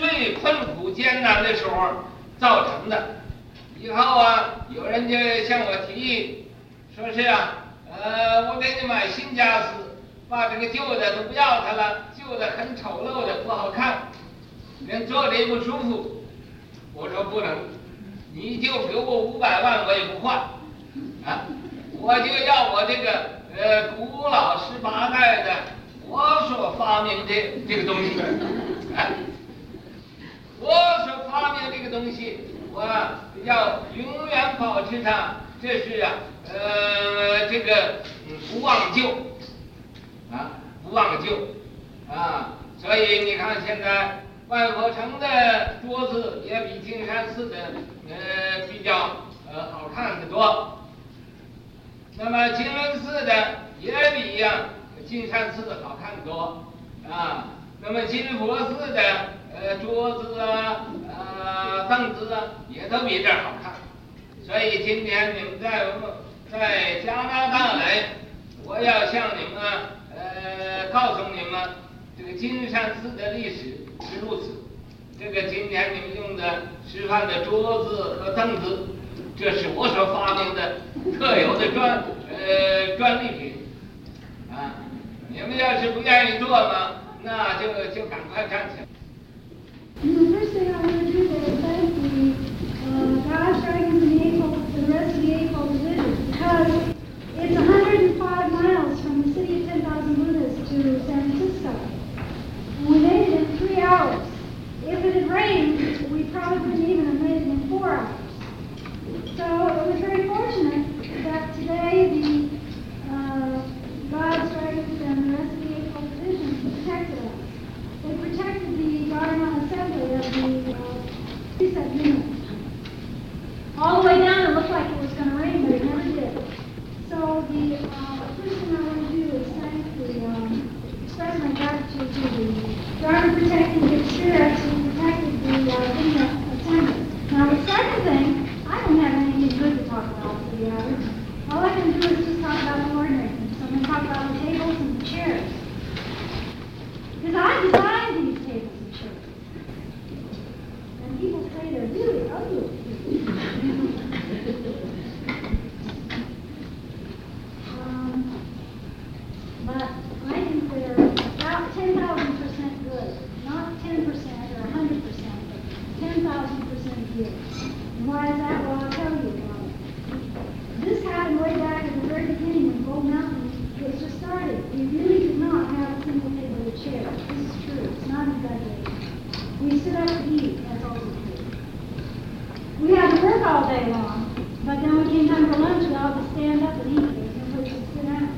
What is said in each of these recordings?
最困苦艰难的时候造成的。以后啊，有人就向我提议，说是啊，呃，我给你买新家私，把这个旧的都不要它了，旧的很丑陋的，不好看，人坐着也不舒服。我说不能，你就给我五百万，我也不换，啊，我就要我这个呃古老十八代的我所发明的这个东西，啊，我所发明的这个东西，我要永远保持它，这是啊，呃，这个不忘旧，啊，不忘旧，啊，所以你看现在万佛城的桌子也比金山寺的呃比较呃好看的多。那么金轮寺的也比呀金山寺的好看的多啊。那么金佛寺的呃桌子啊、呃凳子啊也都比这儿好看。所以今天你们在在加拿大来，我要向你们呃告诉你们，这个金山寺的历史是如此。这个今天你们用的吃饭的桌子和凳子，这是我所发明的特有的专呃专利品啊！你们要是不愿意做嘛，那就就赶快站起来。And the first thing I want to do is thank the uh, Dodge Dragons and the April, the rest of the April division because it's 105 miles from the city of 10,000 Buddhas to San Francisco. And we made it in three hours. If it had rained, we probably wouldn't even have made it in four hours. So it was very fortunate that today the uh, Dodge Dragons and the rest of the April division protected us. They protected the All the way down, it looked like it was going to rain, but it never did. So the uh, first thing I want to do is thank the, um, express my gratitude to the Dharma protecting good spirits protected the uh. Now the second thing, I don't have anything good to talk about. All I can do is just talk about the ordinary things. So I'm going to talk about the tables and the chairs. Because I designed these tables and chairs. And people say they're really ugly. um, but I think they're about 10,000% good. Not 10% or 100%, but 10,000% good. And why is that? Well, I'll tell you about it. This happened way back at the very beginning when Gold Mountain was just started. We really did not have a single table or chair. This is true. It's not exaggerated. We stood up to eat, that's all we did. We had to work all day long, but then when it came time for lunch, we all had to stand up and eat. There was no place to sit down.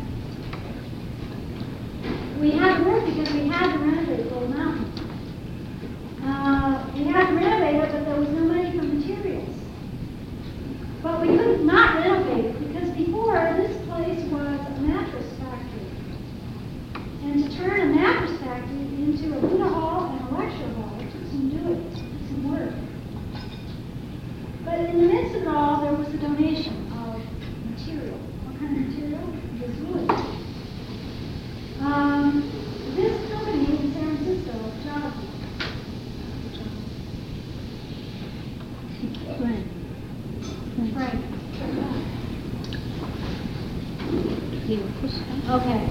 We had to work because we had to renovate Gold Mountain. Uh, we had to renovate it, but there was no money for materials. But we could not renovate it because before this place was a mattress factory. And to turn a mattress factory into a Buddha hall and a lecture hall took some doing, took some work. But in the midst of it all, there was a donation of material. What kind of material? It was wood. Um, this company in San Francisco, Jonathan. Frank. Frank. Okay.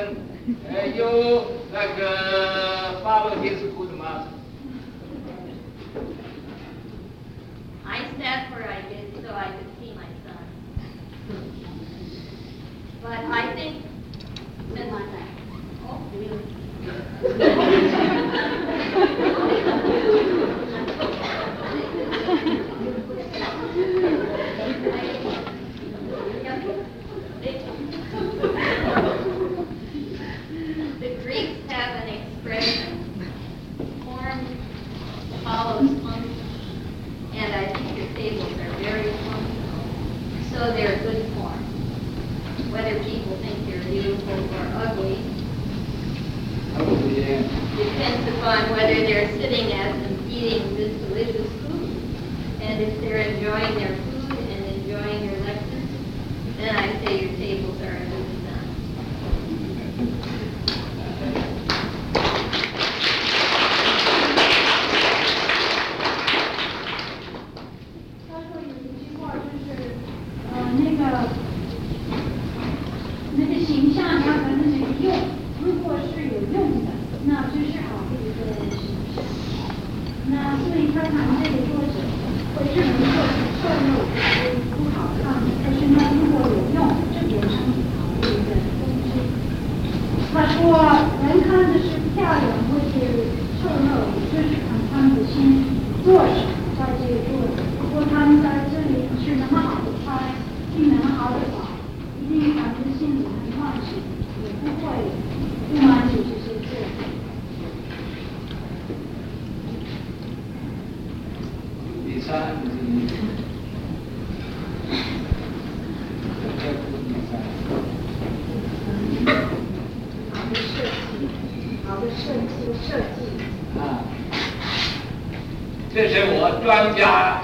person, uh, you like uh, follow his good master. I sat where I did so I could see my son. But I think 专家呀、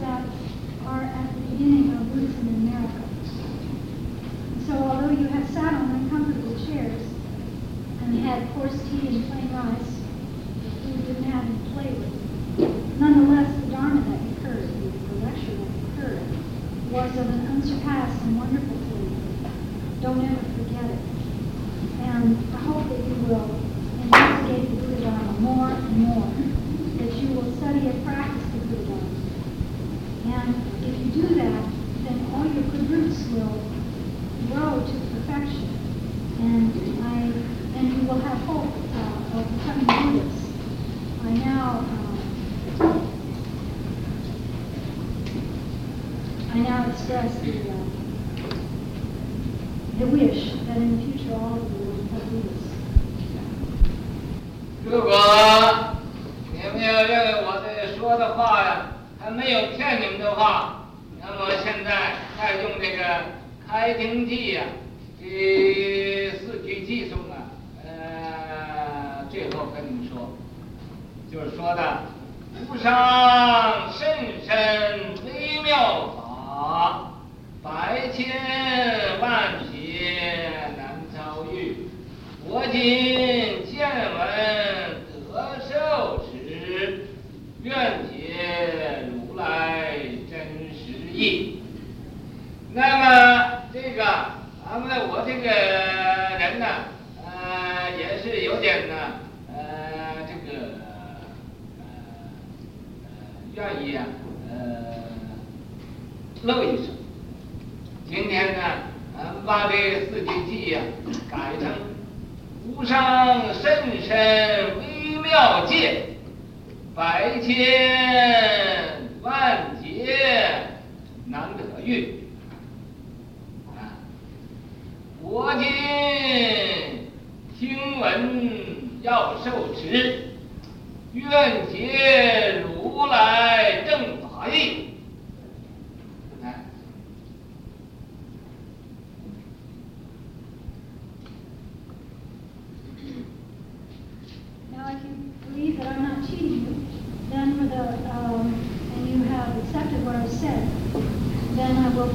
that are at the beginning of Buddhism in America. So although you have sat on uncomfortable chairs and had coarse tea and plain rice, you didn't have any play with, nonetheless the Dharma that you heard, the lecture that you heard, was of an unsurpassed and wonderful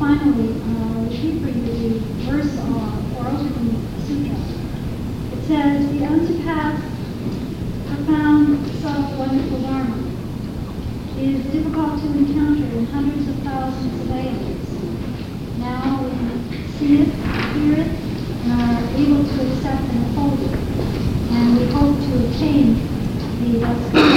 Finally, uh, we for you the verse on Oral Sutra. It says, the unsurpassed, profound, subtle, wonderful Dharma is difficult to encounter in hundreds of thousands of ages. Now we see it, hear it, and are able to accept and hold it. And we hope to attain the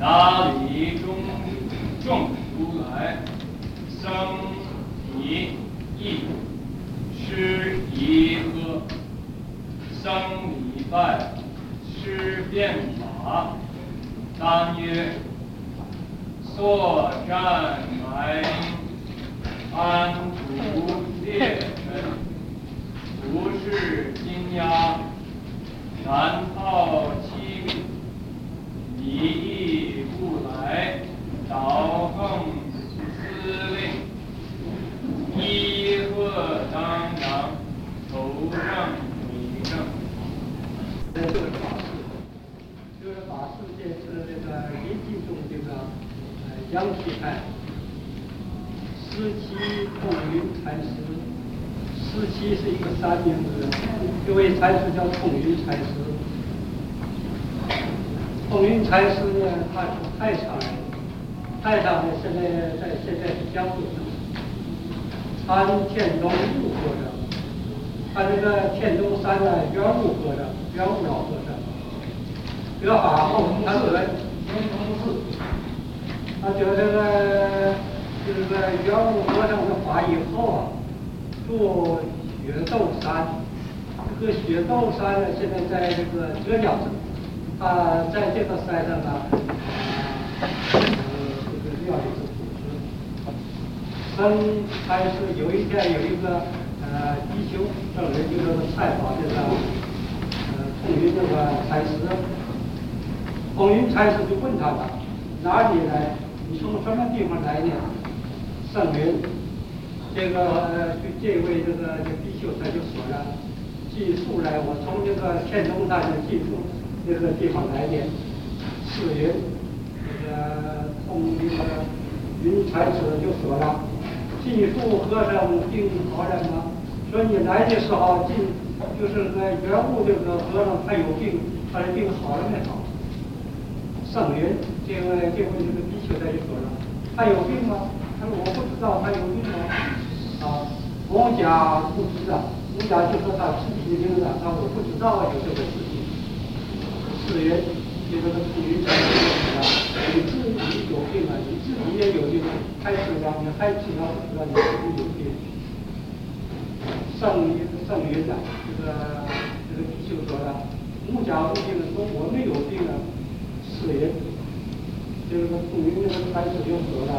达离中众如来僧尼义师夷阿僧尼拜师遍法当曰作战埋安徒列臣不是金鸦难道欺你意？不来，朝奉司令一贺当当，头上米粮。这是考事，就是考事，就是那个一级中这个央企派，十七步云财师，十七是一个三名字，这位才师叫步云才师。空云禅师呢，他是太上人，太上呢现在在现在是江苏省，参天东路和尚。他这个天中山的圆悟和尚，圆悟老和尚，得法后，他得圆通寺，他得这个这个圆悟和尚的法以后啊，住雪窦山，这个雪窦山呢，现在在这个浙江省，他在这个山上呢，呃，这个庙里是主持。僧还是有一天有一个。呃，比丘圣人就这个采访这个呃空云这个禅师，空云禅师就问他了，哪里来？你从什么地方来呢？圣云，这个就这位这个这比丘他就说了，记述来，我从这个天中山的记述这个地方来的。是云，这个从这个云禅师就说了，记述和尚病好了吗？说你来的时候进，就是那原物这个和尚他有病，他的病好了没好？圣云，这个这回这个比丘他就说了，他有病吗？他说我不知道他有病吗？啊，我家不知道，我家就说他自己的病了，他我不知道有这个事情。四云，这个空云禅师说了，你自己有病了，你自己也有病，还治疗你还治疗不治疗你自己有病。圣圣云的这个这个比丘说了，木家无病，说我没有病啊。是云，这个空云这个禅师就说了，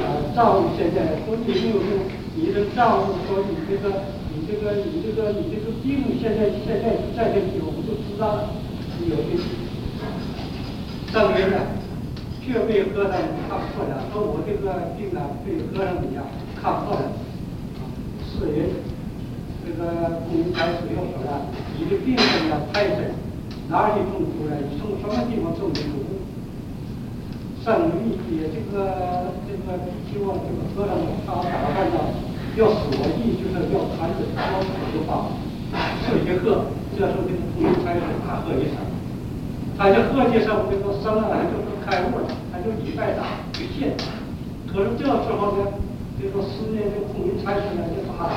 呃，丈夫现在说你没有病，你的丈夫说你这个你这个你这个你这个病现在现在在这里，我们就知道了，有病。证明呢，确被和尚看破了，说我这个病呢被和尚怎样看破了。是人，这个不明开始要说呢，你的病症呢排深，哪里中毒了？你从什么地方中的毒？圣人也这个这个希望这个和尚他打扮的要所意，就是要传旨说此话。这些鹤，这时候跟他不明开始大喝一声。他就喝一声，这个生了就是开悟了，他就礼拜打去见。可是这时候呢，这个思念这个空军差事呢就打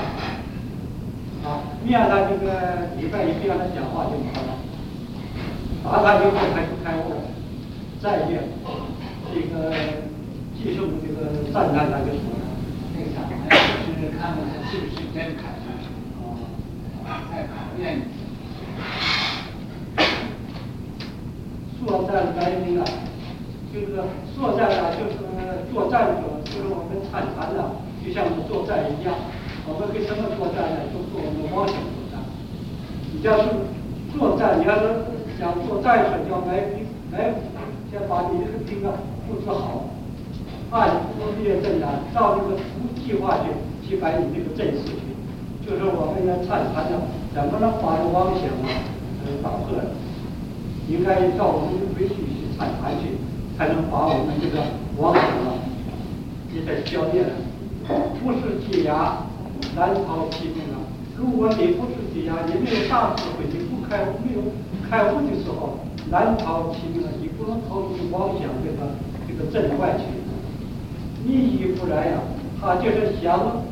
他，啊，面他这个礼拜一不让他讲话就完了，打他以后他就开悟了，再见，这个继受这个赞叹他就说了，那啥呀，就是看看他是不是真开悟，啊，再考验你。作战来宾啊，就是作战啊，就是作战者，就是我们参禅的，就像作战一样。我们跟什么作战呢？就做我们妄想作战。你要是作战，你要是想做战士，要来兵来，先把你这个兵啊布置好，按攻略阵啊，照这个图计划去去摆你这个阵势去。就是我们要参禅的，怎么能把这妄想啊，呃，打破了？应该照我们的规矩去参禅去，才能把我们这个王想啊也得消灭了。不是解压，难逃其命啊！如果你不是解压，你没有大智慧，你不开悟，没有开悟的时候，难逃其命啊！你不能逃出妄想这个这个阵外去。你一不来呀，他就是想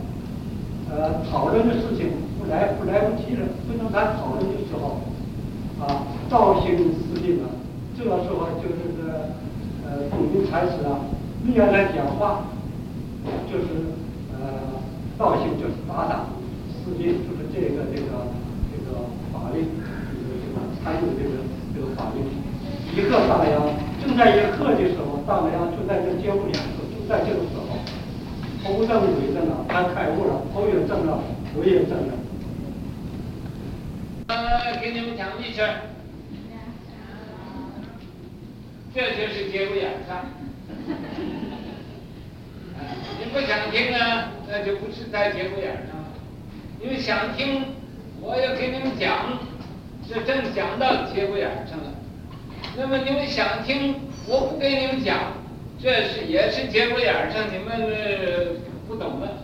呃讨论的事情不来不来不及了，不能咱讨论的时候。啊，道行司令啊，这个时候就是这呃，空军差事啊，你要来讲话，就是呃，道行就是打打，司令就是这个这个这个法令，这个这个参与这个这个法令。一个当阳正在一刻的时候，当阳就在这接物两个，就在这个时候，头正尾正了，他开悟了，头也正了，尾也正了。呃，给你们讲一圈，这就是节骨眼上。你不想听啊，那就不是在节骨眼上了。你们想听，我要给你们讲，是正讲到节骨眼上了。那么你们想听，我不给你们讲，这是也是节骨眼上，你们不懂了，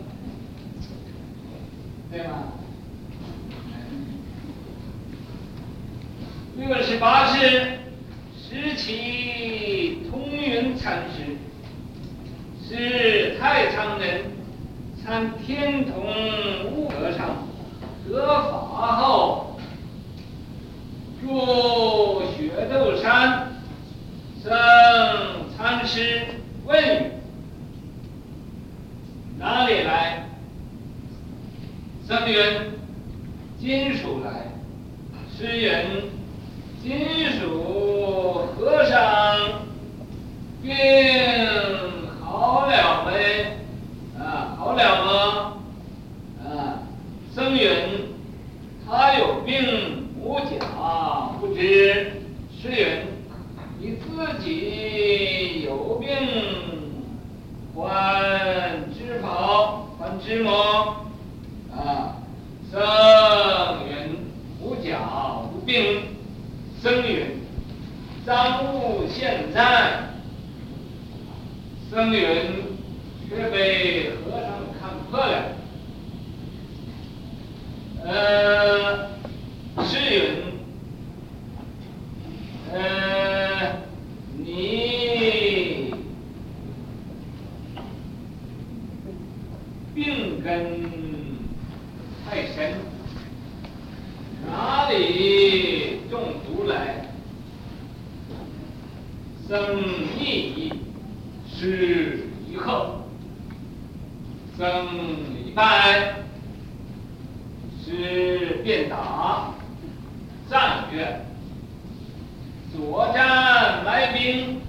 左战来兵，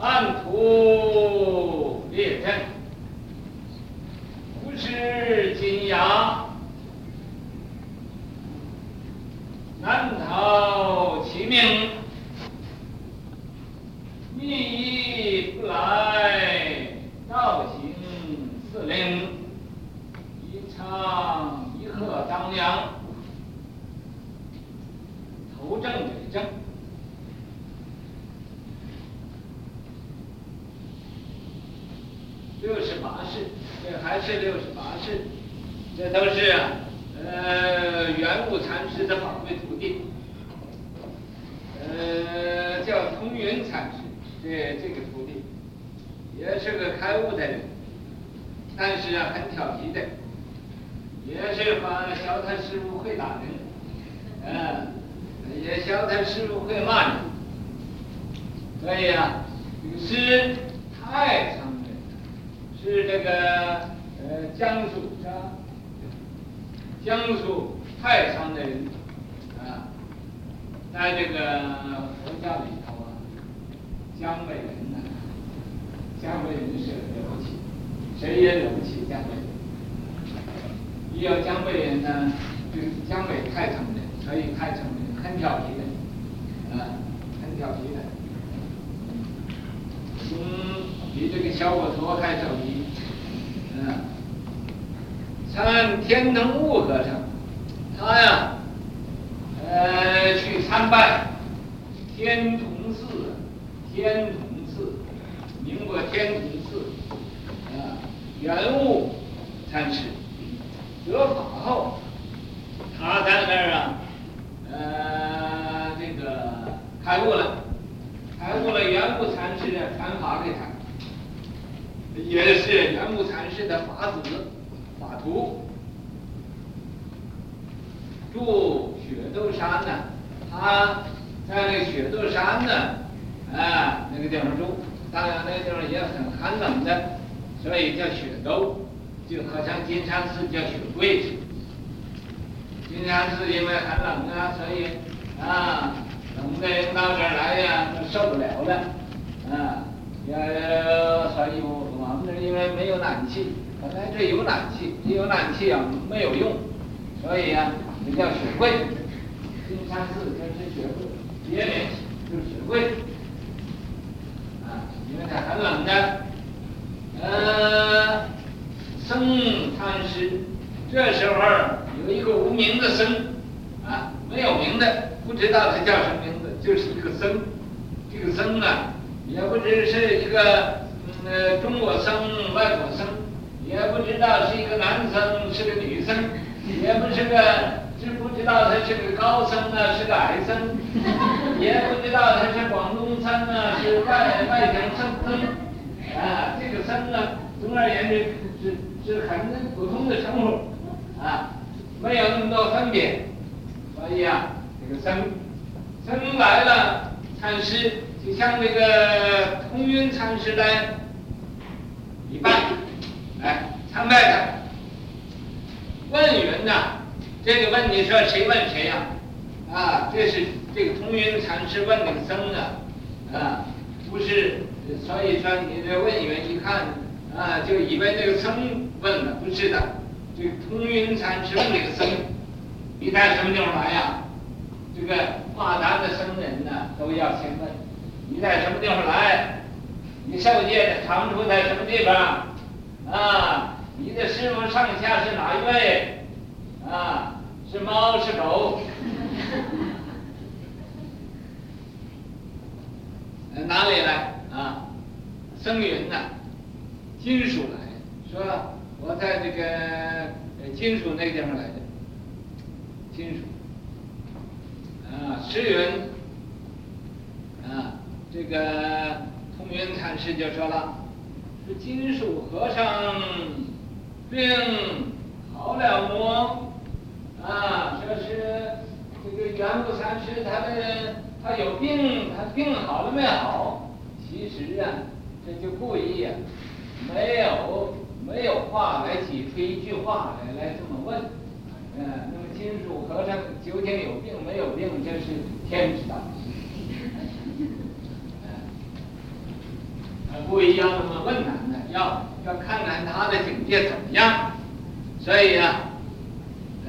按图列阵，不是金牙。难逃其命，你不来，道行司令一。刻当阳，头正尾正。六十八式，这六十八式，这都是呃圆悟禅师的宝贵徒弟，呃叫通云禅师，这这个徒弟也是个开悟的人，但是啊很调皮的，也是把小他师傅会打人，嗯，也小他师傅会骂人，所以啊，这个诗太。是这个呃江苏啊？江苏太仓的人啊，在这个佛教里头啊，江北人呢，江北人是了不起，谁也了不起江北人。一要江北人呢，就是江北太仓的，所以太仓人很调皮的，啊，很调皮的。嗯，比这个小伙头还调皮。嗯，参天童悟和尚，他呀，呃，去参拜天童寺，天童寺，名过天童寺，啊，圆悟禅师得法后，他在那儿啊，呃，这个开悟了，开悟了，圆悟禅师呢传法给他。也是圆悟禅师的法子、法徒，住雪窦山呢。他在那个雪窦山呢，啊，那个地方住。当然，那个地方也很寒冷的，所以叫雪窦，就好像金山寺叫雪柜。金山寺因为很冷啊，所以啊，冷的人到这儿来呀，都受不了了，啊，也所以我们这。因为没有暖气，本来这有暖气，这有暖气啊没有用，所以啊，这叫雪柜。金山寺就是雪柜，别名就是雪柜。啊，因为它很冷的。呃，僧禅师，这时候有一个无名的僧，啊，没有名的，不知道他叫什么名字，就是一个僧。这个僧啊，也不知是一个。呃，中国僧、外国僧，也不知道是一个男生，是个女生，也不是个，知不知道他是个高僧呢，是个矮僧，也不知道他是广东僧啊，是外外省僧，啊，这个僧呢，总而言之是是很普通的称呼，啊，没有那么多分别，所以啊，这个僧，僧来了，禅师就像那个空云禅师来。一半，来参拜他。问云呐，这个问你说谁问谁呀？啊，这是这个通云禅师问那个僧啊，啊，不是，所以说你这问云一看啊，就以为那个僧问了，不是的，这个通云禅师问那个僧，你在什么地方来呀？这个化坛的僧人呢，都要先问，你在什么地方来？你受戒的长处在什么地方？啊，你的师傅上下是哪一位？啊，是猫是狗？哪里来？啊，僧云呐，金属来，说我在这个金属那个地方来的，金属。啊，石云，啊，这个。通云禅师就说了：“金属和尚病好了么？啊，这是这个圆悟禅师他的他有病，他病好了没好？其实啊，这就故意啊，没有没有话来挤出一句话来来这么问。嗯，那么金属和尚究竟有病没有病，这是天知道。”不一样那么问难的，要要看看他的境界怎么样，所以啊，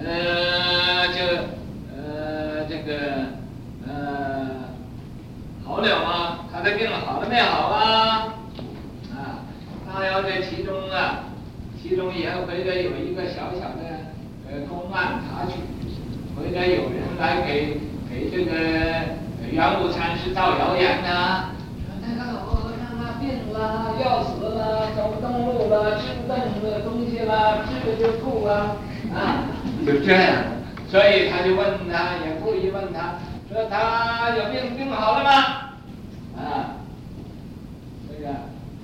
呃，就呃这个呃好了吗？他的病好了没好啊？啊，他要在其中啊，其中也会得有一个小小的呃公案查去，或者有人来给给这个元武禅师造谣言呐、啊，要死了，走不动路了，吃不动的东西了，吃了就吐了，啊，就这样。所以他就问他，也故意问他，说他有病，病好了吗？啊，这个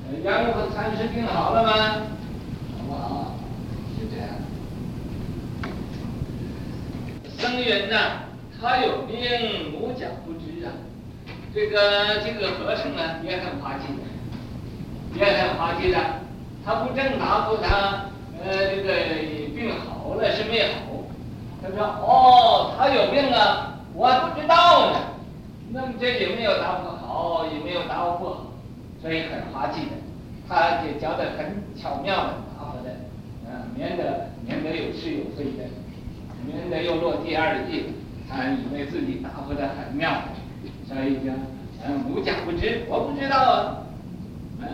呃元武禅师病好了吗？好不好？就这样。僧人呐，他有病，无讲不知啊。这个这个和尚呢，也很滑稽，也很滑稽的。他不正答复他，呃，这个病好了是没好。他说：“哦，他有病啊，我不知道呢。那么这也没有答复好，也没有答复不好，所以很滑稽的。他就教的很巧妙的答复的，嗯、免得免得有是有非的，免得又落第二义。他以为自己答复的很妙，所以就嗯无假不知，我不知道啊，嗯，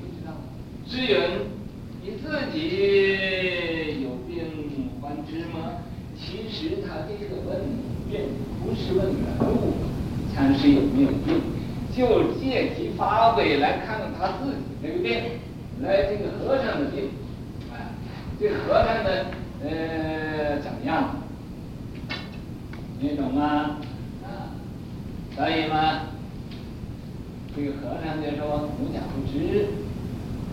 不知道。至于你自己有病还知吗？其实他这个问病不是问人物禅师有没有病，就借题发挥来看看他自己这个病，来这个和尚的病，啊，这和尚呢，呃，怎么样？你懂吗？啊，所以吗，这个和尚就说无假不知，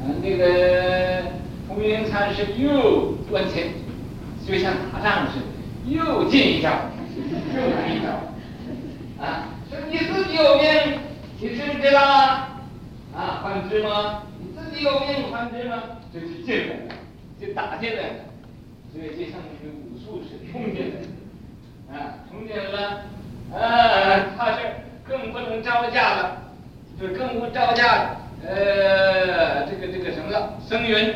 嗯，这个红云禅师又问前，就像打仗似的，又进一招，又来一招，啊，说你自己有病，你知不知道啊？啊，还知吗？你自己有病还知吗？这就进来了，就打进来了，所以就像那个武术似的冲进来了。啊，冲进来了，啊，他是更不能招架了，就更不招架呃，这个这个什么了，僧云，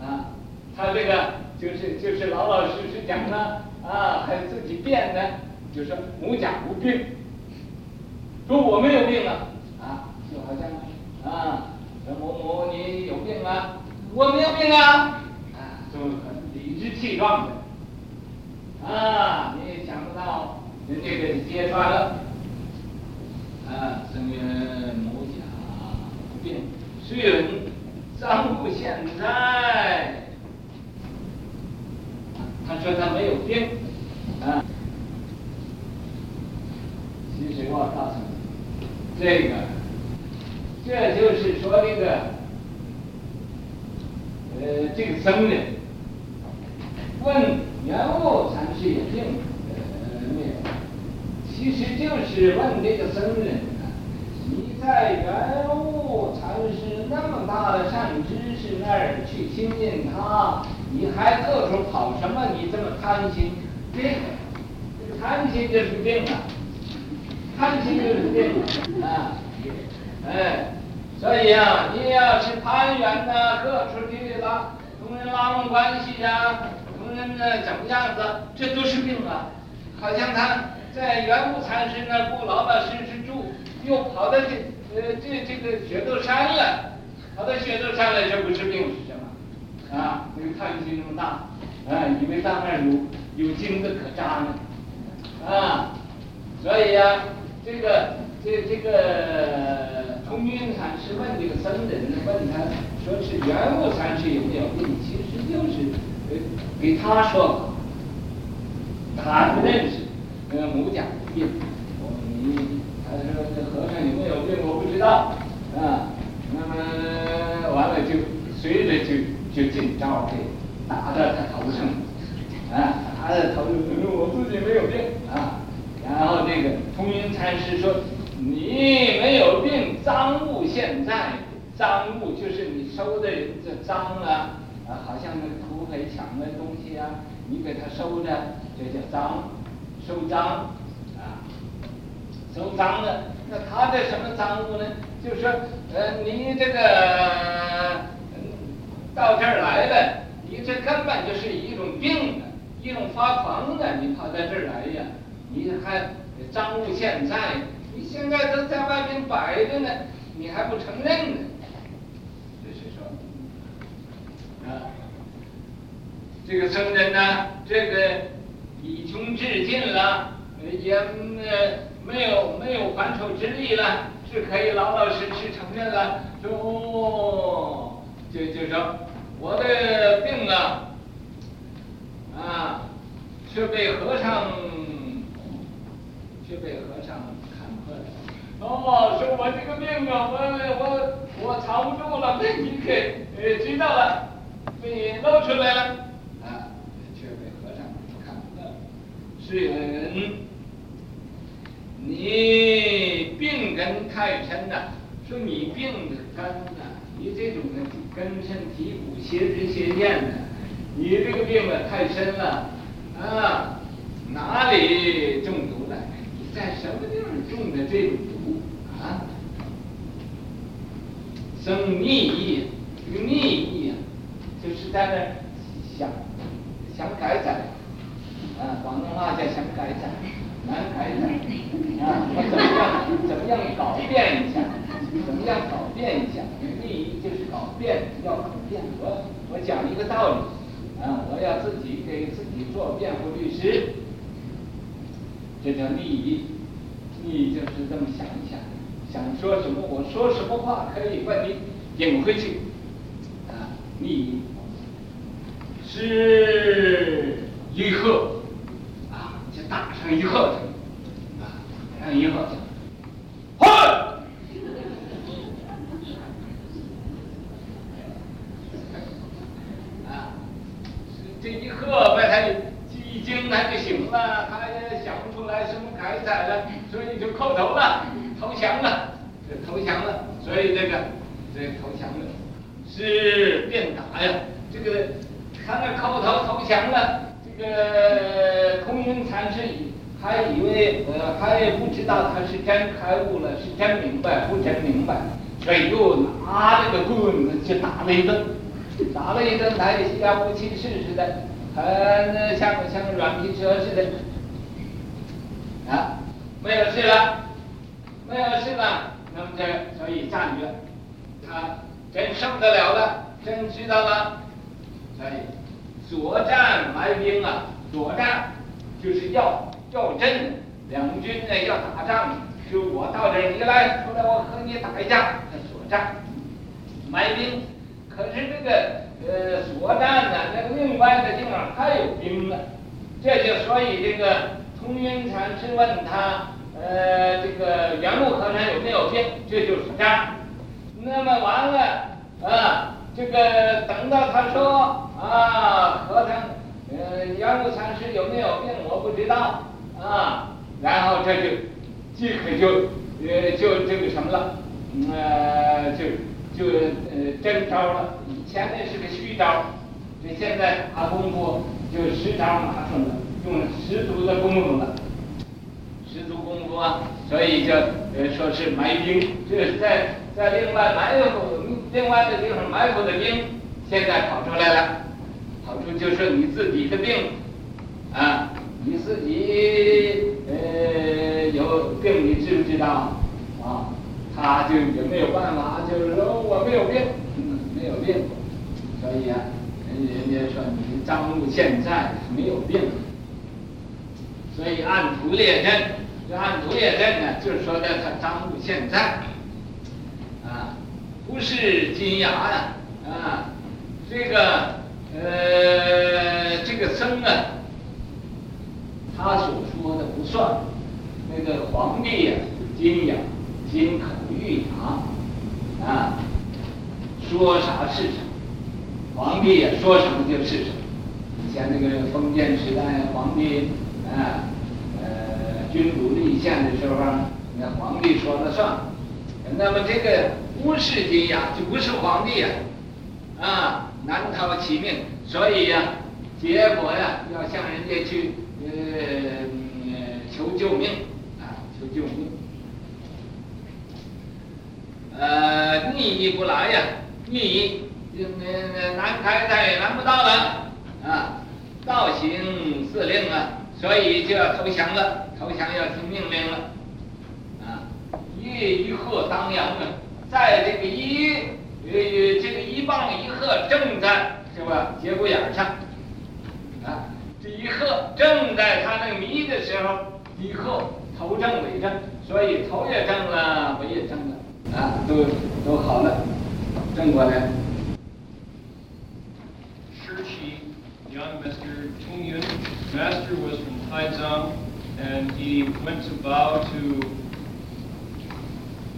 啊，他这个就是就是老老实实讲呢，啊，还自己辩呢，就说无甲无病，说我没有病啊，啊，就好像啊，说某某你有病啊，我没有病啊，啊，就很理直气壮的。啊，你也想不到，人家给你揭穿了，啊，僧人母甲不病，虽人张不现在，他说他没有病，啊，其实我告诉你，这个，这就是说这个，呃，这个僧人问。元悟禅师有病，其实就是问这个僧人啊，你在元悟禅师那么大的善知识那儿去亲近他，你还各处跑什么？你这么贪心，病，这个贪心就是病啊，贪心就是病啊，哎，所以啊，你要是攀缘呐，各处去拉，同人拉拢关系呀。那那怎么样子？这都是病啊！好像他在元悟禅师那儿不老老实实住，又跑到这呃这这个雪窦山了，跑到雪窦山了，这不是病是什么？啊，那个贪心那么大，啊，以为到那儿有有金子可扎呢，啊，所以呀、这个这这个崇云禅师问这个僧人呢，问他说是元悟禅师有没有病？其实就是。给他说，他不认识，呃，母甲有病，我你，他说这和尚有没有病我不知道，啊，那么完了就随着就就进招给打到他头上，啊，打在头上，我自己没有病啊，然后这个通云禅师说，你没有病，赃物现在，赃物就是你收的这赃啊。啊，好像那个土匪抢的东西啊，你给他收着，这叫赃，收赃啊，收赃的。那他这什么赃物呢？就是说，呃，你这个到这儿来了，你这根本就是一种病啊，一种发狂的，你跑到这儿来呀，你还赃物现在，你现在都在外面摆着呢，你还不承认呢？这是说。啊，这个僧人呢，这个以穷至尽了，也没有没有还手之力了，是可以老老实实承认了，说哦，就就说我的病啊，啊，是被和尚，是被和尚看破了。哦，说我这个病啊，我我我藏不住了，被你给知道了，被你露出来了，啊，却被和尚看破了。是人，你病根太深了，说你病的根呐、你这种的根深蒂固、邪知邪见的，你这个病啊太深了，啊，哪里中毒了？你在什么地方中的这种毒啊？生逆意，这个逆意啊，就是在那想想改改，啊，广东话叫想改载，难改载，啊，我怎么样怎么样搞变一下，怎么样搞变一下？利益就是搞变，要搞变。我我讲一个道理，啊，我要自己给自己做辩护律师，这叫利益。利益就是这么想一想，想说什么我说什么话可以把你。引回去，啊，利益是一鹤，啊，就打上一鹤去，啊，打上一鹤去，哼！啊，这一喝把他一惊他就醒了，他也想不出来什么开采了，所以就叩头了，投降了，就投降了，所以这个这投降了是变打呀，这个他那叩头投降了，这个空云禅师还以为呃还不知道他是真开悟了，是真明白不真明白，所以又拿这个棍子就打了一顿。打了一顿，他也像不起事似的，很像像个软皮蛇似的，啊，没有事了，没有事了，那么这所以战略，他真受得了了，真知道了，所以左战埋兵啊，左战就是要要阵，两军呢要打仗，就我到这儿你来，出来我和你打一架，这作战，埋兵。可是这个呃所战呢，那个另外的地方还有兵呢，这就所以这个通云禅师问他，呃这个圆悟和尚有没有兵，这就是战。那么完了啊，这个等到他说啊和尚，呃圆悟禅师有没有病我不知道。啊，然后这就即可就呃就这个什么了，呃就。就呃真招了，以前那是个虚招，这现在打功夫就实招拿出了，用了十足的功夫了，十足功夫啊，所以就呃说是埋兵，这是在在另外埋伏另外的地方埋伏的兵，现在跑出来了，跑出就是你自己的病啊，你自己呃有病你知不知道啊？他就也没有办法，就是说我没有病，嗯，没有病，所以啊，人人家说你张禄现在没有病，所以按图列阵，这按图列阵呢，就是说的他张禄现在，不是金牙呀，啊，这个呃这个僧啊，他所说的不算，那个皇帝呀，金牙。金口玉牙，啊，说啥是啥，皇帝呀说什么就是什么。以前那个封建时代，皇帝啊，呃，君主立宪的时候，那皇帝说了算。那么这个不是金牙，就不是皇帝呀，啊，难逃其命。所以呀，结果呀，要向人家去呃求救命啊，求救命。呃，逆意不来呀，逆意，那南开他也难不到了啊，道行司令啊，所以就要投降了，投降要听命令了，啊，夜一鹤当阳啊，在这个一呃这个一棒一鹤正在是吧节骨眼上，啊，这一合正在他那个迷的时候，一合头正尾正，所以头也正了，尾也正了，啊，都都好了，正过来。Shirchi young Mr. Tung Yun. Master was from Taizang, and he went to bow to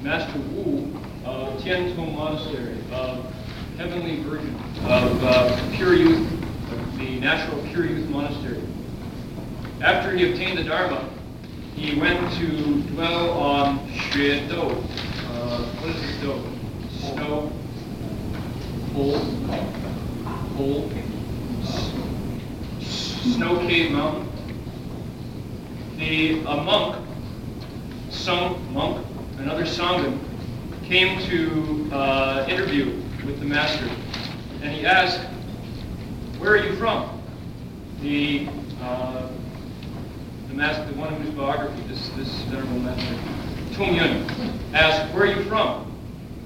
Master Wu of Tiantung Monastery, of Heavenly Virgin, of uh, Pure Youth, of the Natural Pure Youth Monastery. After he obtained the Dharma, he went to dwell on Xue. Uh, what is Do? Snow, hole, hole, snow cave mountain. The a monk, some monk, another sangha, came to uh, interview with the master, and he asked, "Where are you from?" The uh, the master, the one whose biography this this venerable master, Tung Yun, asked, "Where are you from?"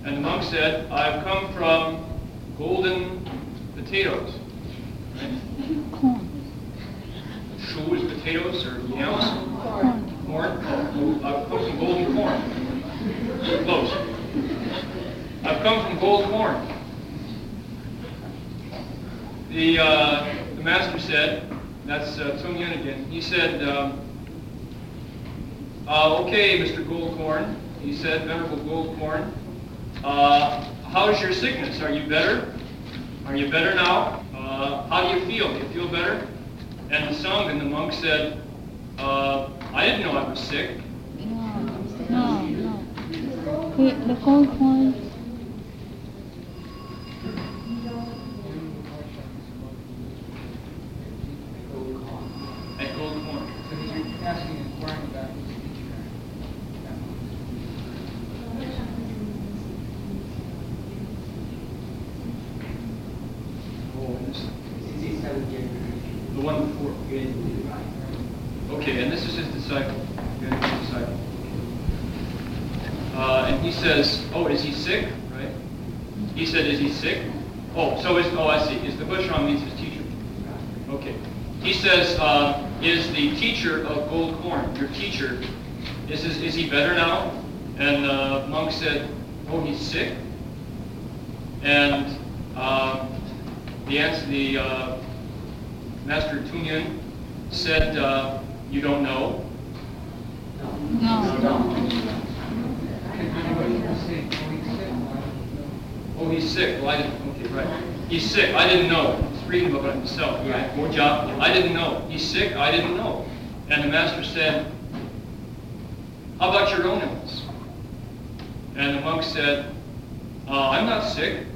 And the monk said, "I've come from golden potatoes." Right? Shu is potatoes or yams? Corn. Corn? Oh, I've come from golden corn. Close. I've come from gold corn. The, uh, the master said, that's uh, Tung again, he said, um, uh, okay, Mr. Goldcorn, he said, Venerable Goldcorn, uh, how's your sickness? Are you better? Are you better now? Uh, how do you feel? Do you feel better? And the song and the monk said, uh, I didn't know I was sick. The, gold coin. At Goldcorn. So he's asking, inquiring about his teacher. Oh, and this, Is he seven years? the one before. Okay, and this is his disciple. Okay, his disciple. Uh, and he says, oh, is he sick? Right? He said, is he sick? Oh, I see. Is the Hushram means his teacher? Okay. He says, uh, is the teacher of gold corn, your teacher, is, his, is he better now? And the monk said, oh, he's sick? And uh, the answer, the uh, Master Tungyun said, uh, you don't know. No, Oh, he's sick. Well, I didn't. Okay, right. He's sick. I didn't know. He's reading about himself. Right? Job. I didn't know. He's sick. I didn't know. And the master said, "How about your own illness?" And the monk said, uh, "I'm not sick."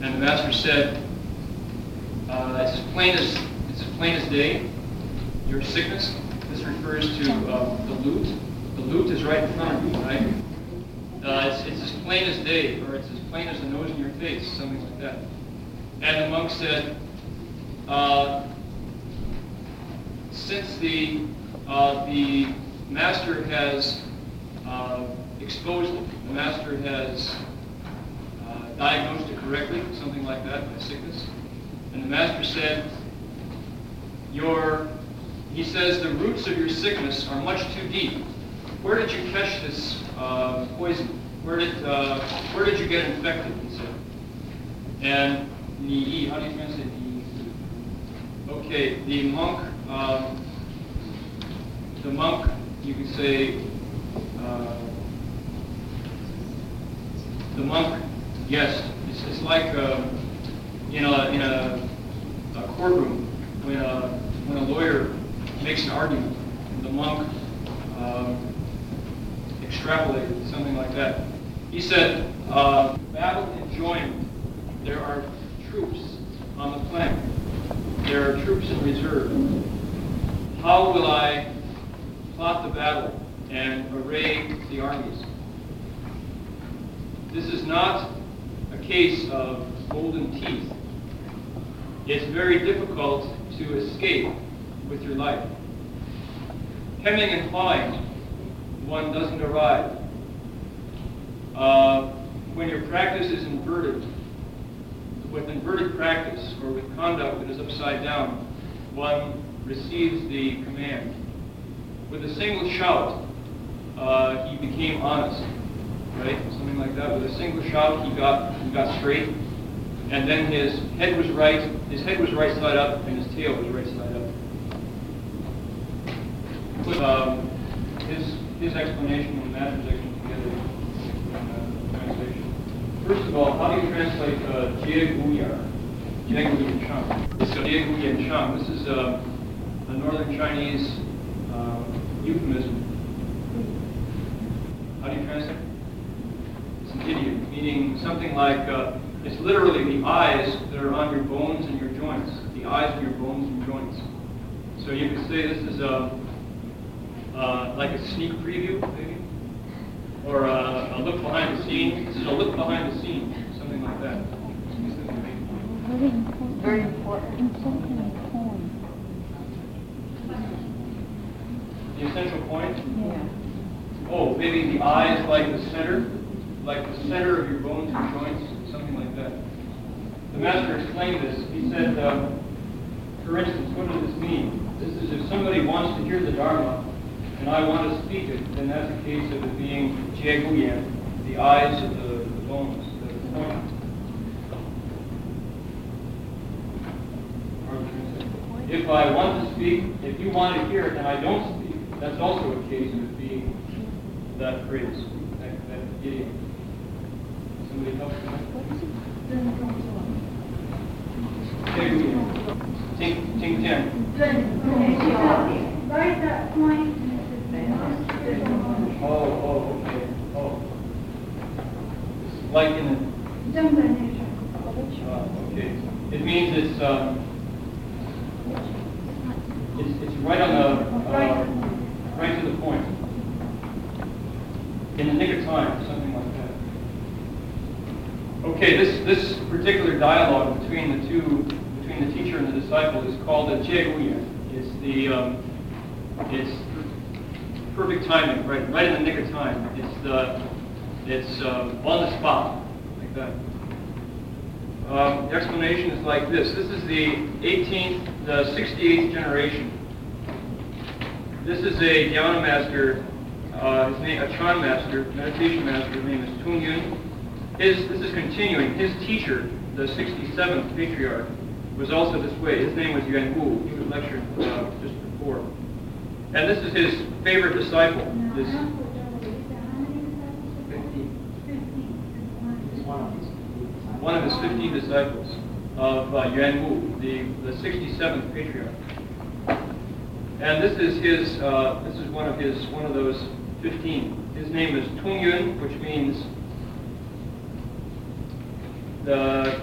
And the master said, uh, "It's as plain as it's as plain as day. Your sickness. This refers to uh, the loot. The loot is right in front of you, right?" Uh, it's, it's as plain as day, or it's plain as the nose in your face, something like that. And the monk said, uh, since the, uh, the master has uh, exposed it, the master has uh, diagnosed it correctly, something like that, my sickness, and the master said, your, he says, the roots of your sickness are much too deep. Where did you catch this uh, poison? Where did uh, where did you get infected? He said. And Ni, how do you translate Ni? Okay, the monk, um, the monk, you could say, uh, the monk, yes, it's, it's like uh, in a in a, a courtroom when a when a lawyer makes an argument, the monk. Um, extrapolated, something like that. He said, uh, battle enjoyment. There are troops on the planet. There are troops in reserve. How will I plot the battle and array the armies? This is not a case of golden teeth. It's very difficult to escape with your life. Hemming and hawing one doesn't arrive. Uh, when your practice is inverted, with inverted practice or with conduct that is upside down, one receives the command. With a single shout, uh, he became honest, right? Something like that. With a single shout, he got he got straight, and then his head was right. His head was right side up, and his tail was right side up. Um, his his explanation and Matthew's explanation together in uh, translation. First of all, how do you translate uh, Jie Gu Yar? Jie Gu Yan Shang. This is Jie Gu Yan Shang. This is uh, a northern Chinese uh, euphemism. How do you translate? It's an idiom, meaning something like uh, it's literally the eyes that are on your bones and your joints. The eyes of your bones and joints. So you could say this is a uh, like a sneak preview, maybe, or a, a look behind the scene. This is a look behind the scene, something like that. Very important. Very important. Important. The essential point. Yeah. Oh, maybe the eye is like the center, like the center of your bones and joints, something like that. The master explained this. He said, uh, for instance, what does this mean? This is if somebody wants to hear the Dharma and I want to speak it, then that's a case of it being Jie Guyan, the eyes of the, the bones, the point. If I want to speak, if you want to hear it and I don't speak, that's also a case of it being that phrase, that, that idiom. Somebody help me? Ting, ting, tian. Right that point. Oh, oh, okay, oh. Like in a Okay, it means it's, um, it's, it's right on the, uh, right to the point. In the nick of time, something like that. Okay, this, this particular dialogue between the two, between the teacher and the disciple is called a jieguya. It's the, um, it's perfect timing, right, right in the nick of time. It's the, it's um, on the spot, like that. Um, the explanation is like this. This is the 18th, the 68th generation. This is a dhyana master, uh, his name, a Chan master, meditation master. His name is Tung Yun. His, this is continuing. His teacher, the 67th patriarch, was also this way. His name was Yuan Wu. He was lectured uh, just before. And this is his favorite disciple. This one of his 15 disciples of uh, Yuan Wu, the, the 67th patriarch. And this is his, uh, this is one of his, one of those 15. His name is Tung Yun, which means the,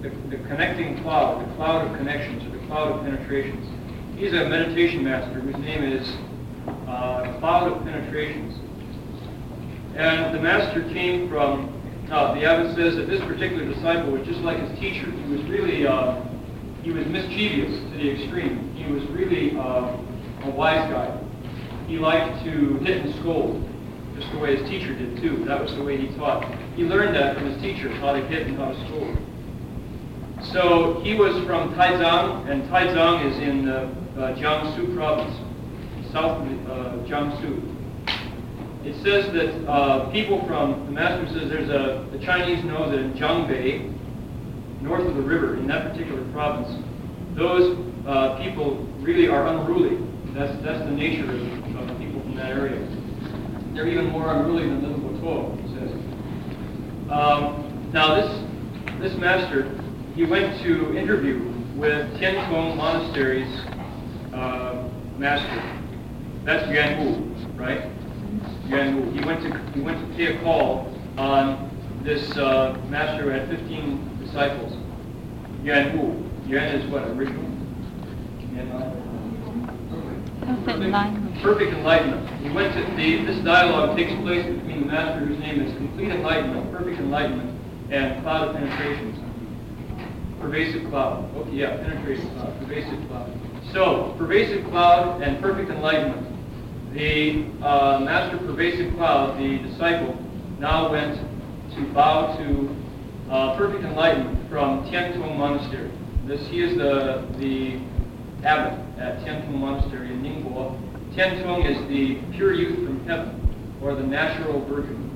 the, the connecting cloud, the cloud of connections, or the cloud of penetrations. He's a meditation master whose name is uh, Cloud of Penetrations. And the master came from, uh, the abbot says that this particular disciple was just like his teacher. He was really, uh, he was mischievous to the extreme. He was really uh, a wise guy. He liked to hit and scold, just the way his teacher did too. That was the way he taught. He learned that from his teacher, how to hit and how to scold. So he was from Taizang, and Taizang is in uh, uh, Jiangsu province, south of uh, Jiangsu. It says that uh, people from, the master says there's a, the Chinese know that in Jiangbei, north of the river, in that particular province, those uh, people really are unruly. That's, that's the nature of, of people from that area. They're even more unruly than Little Botuo, he says. Um, now this, this master, he went to interview with Tiantong Monastery's uh, master. That's Yuan Wu, right? Yuan Wu. He went to he went to pay a call on this uh, master who had 15 disciples. Yuan Wu. Yuan is what original. Perfect enlightenment. Perfect enlightenment. He went to the this dialogue takes place between the master whose name is complete enlightenment, perfect enlightenment, and cloud of penetrations. Pervasive cloud. Okay, yeah, penetration cloud, pervasive cloud. So, pervasive cloud and perfect enlightenment. The uh, master pervasive cloud, the disciple, now went to bow to uh, perfect enlightenment from Tiantong Monastery. This he is the the abbot at Tiantung Monastery in Ningbo. Tiantung is the pure youth from heaven, or the natural virgin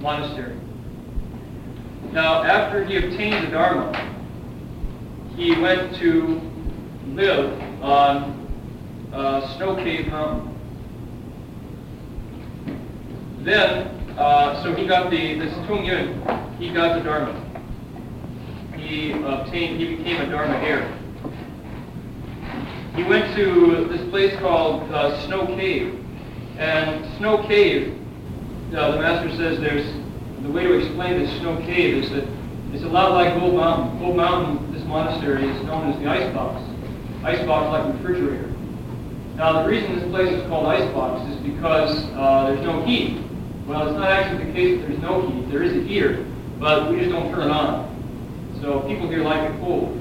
monastery. Now, after he obtained the Dharma, he went to live on uh, Snow Cave Mountain. Then, uh, so he got the, this Tung Yun, he got the Dharma. He obtained, he became a Dharma heir. He went to this place called uh, Snow Cave. And Snow Cave, uh, the master says there's, the way to explain this Snow Cave is that it's a lot like Gold Mountain. Gold Mountain, monastery, is known as the ice box. Ice box like refrigerator. Now the reason this place is called ice box is because uh, there's no heat. Well, it's not actually the case that there's no heat. There is a heater, but we just don't turn it on. So people here like it cold.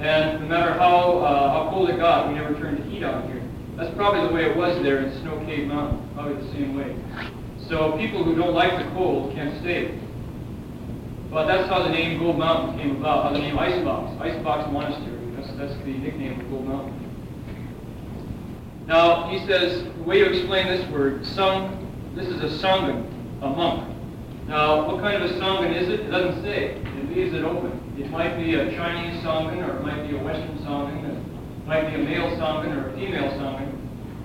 And no matter how, uh, how cold it got, we never turned the heat on here. That's probably the way it was there in Snow Cave Mountain, probably the same way. So people who don't like the cold can't stay. But that's how the name Gold Mountain came about, how the name Icebox, Icebox Monastery. That's, that's the nickname of Gold Mountain. Now, he says, the way to explain this word, sung, this is a sangha, a monk. Now, what kind of a sangha is it? It doesn't say. It leaves it open. It might be a Chinese sangha, or it might be a Western sangha, it might be a male sangha or a female sangha.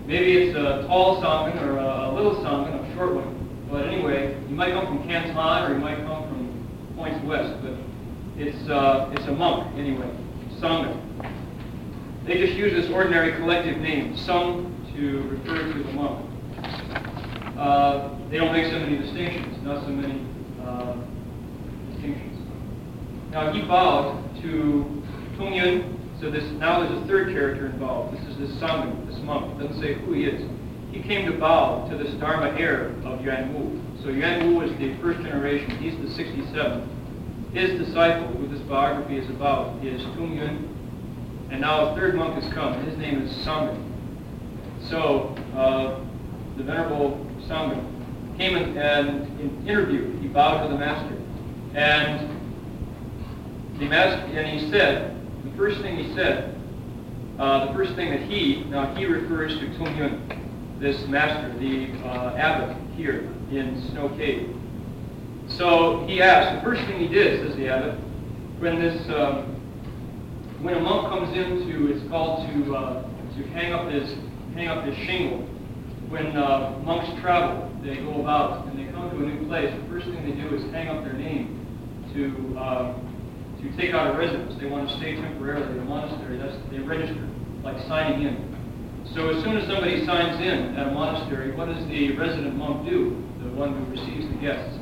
Maybe it's a tall sangha or a little sangha, a short one. But anyway, you might come from Canton or you might come from points west, but it's, uh, it's a monk anyway, sangha. They just use this ordinary collective name, sung, to refer to the monk. Uh, they don't make so many distinctions, not so many uh, distinctions. Now he bowed to Tung Yun, so this now there's a third character involved. This is this sangha, this monk. It doesn't say who he is. He came to bow to this Dharma heir of Yuan Wu. So Yuan Wu is the first generation. He's the 67th. His disciple, who this biography is about, is Tung Yun. And now a third monk has come. His name is Sangha. So uh, the Venerable Sangha came and, and interviewed. He bowed to the master. And the master, and he said, the first thing he said, uh, the first thing that he, now he refers to Tung Yun, this master, the uh, abbot here in Snow Cave. So he asked, the first thing he did, says the abbot, when this, um, when a monk comes into, it's called to, uh, to hang up his, hang up his shingle. When uh, monks travel, they go about and they come to a new place. The first thing they do is hang up their name to, uh, to take out a residence. They want to stay temporarily in a monastery. That's, they register, like signing in. So as soon as somebody signs in at a monastery, what does the resident monk do, the one who receives the guests?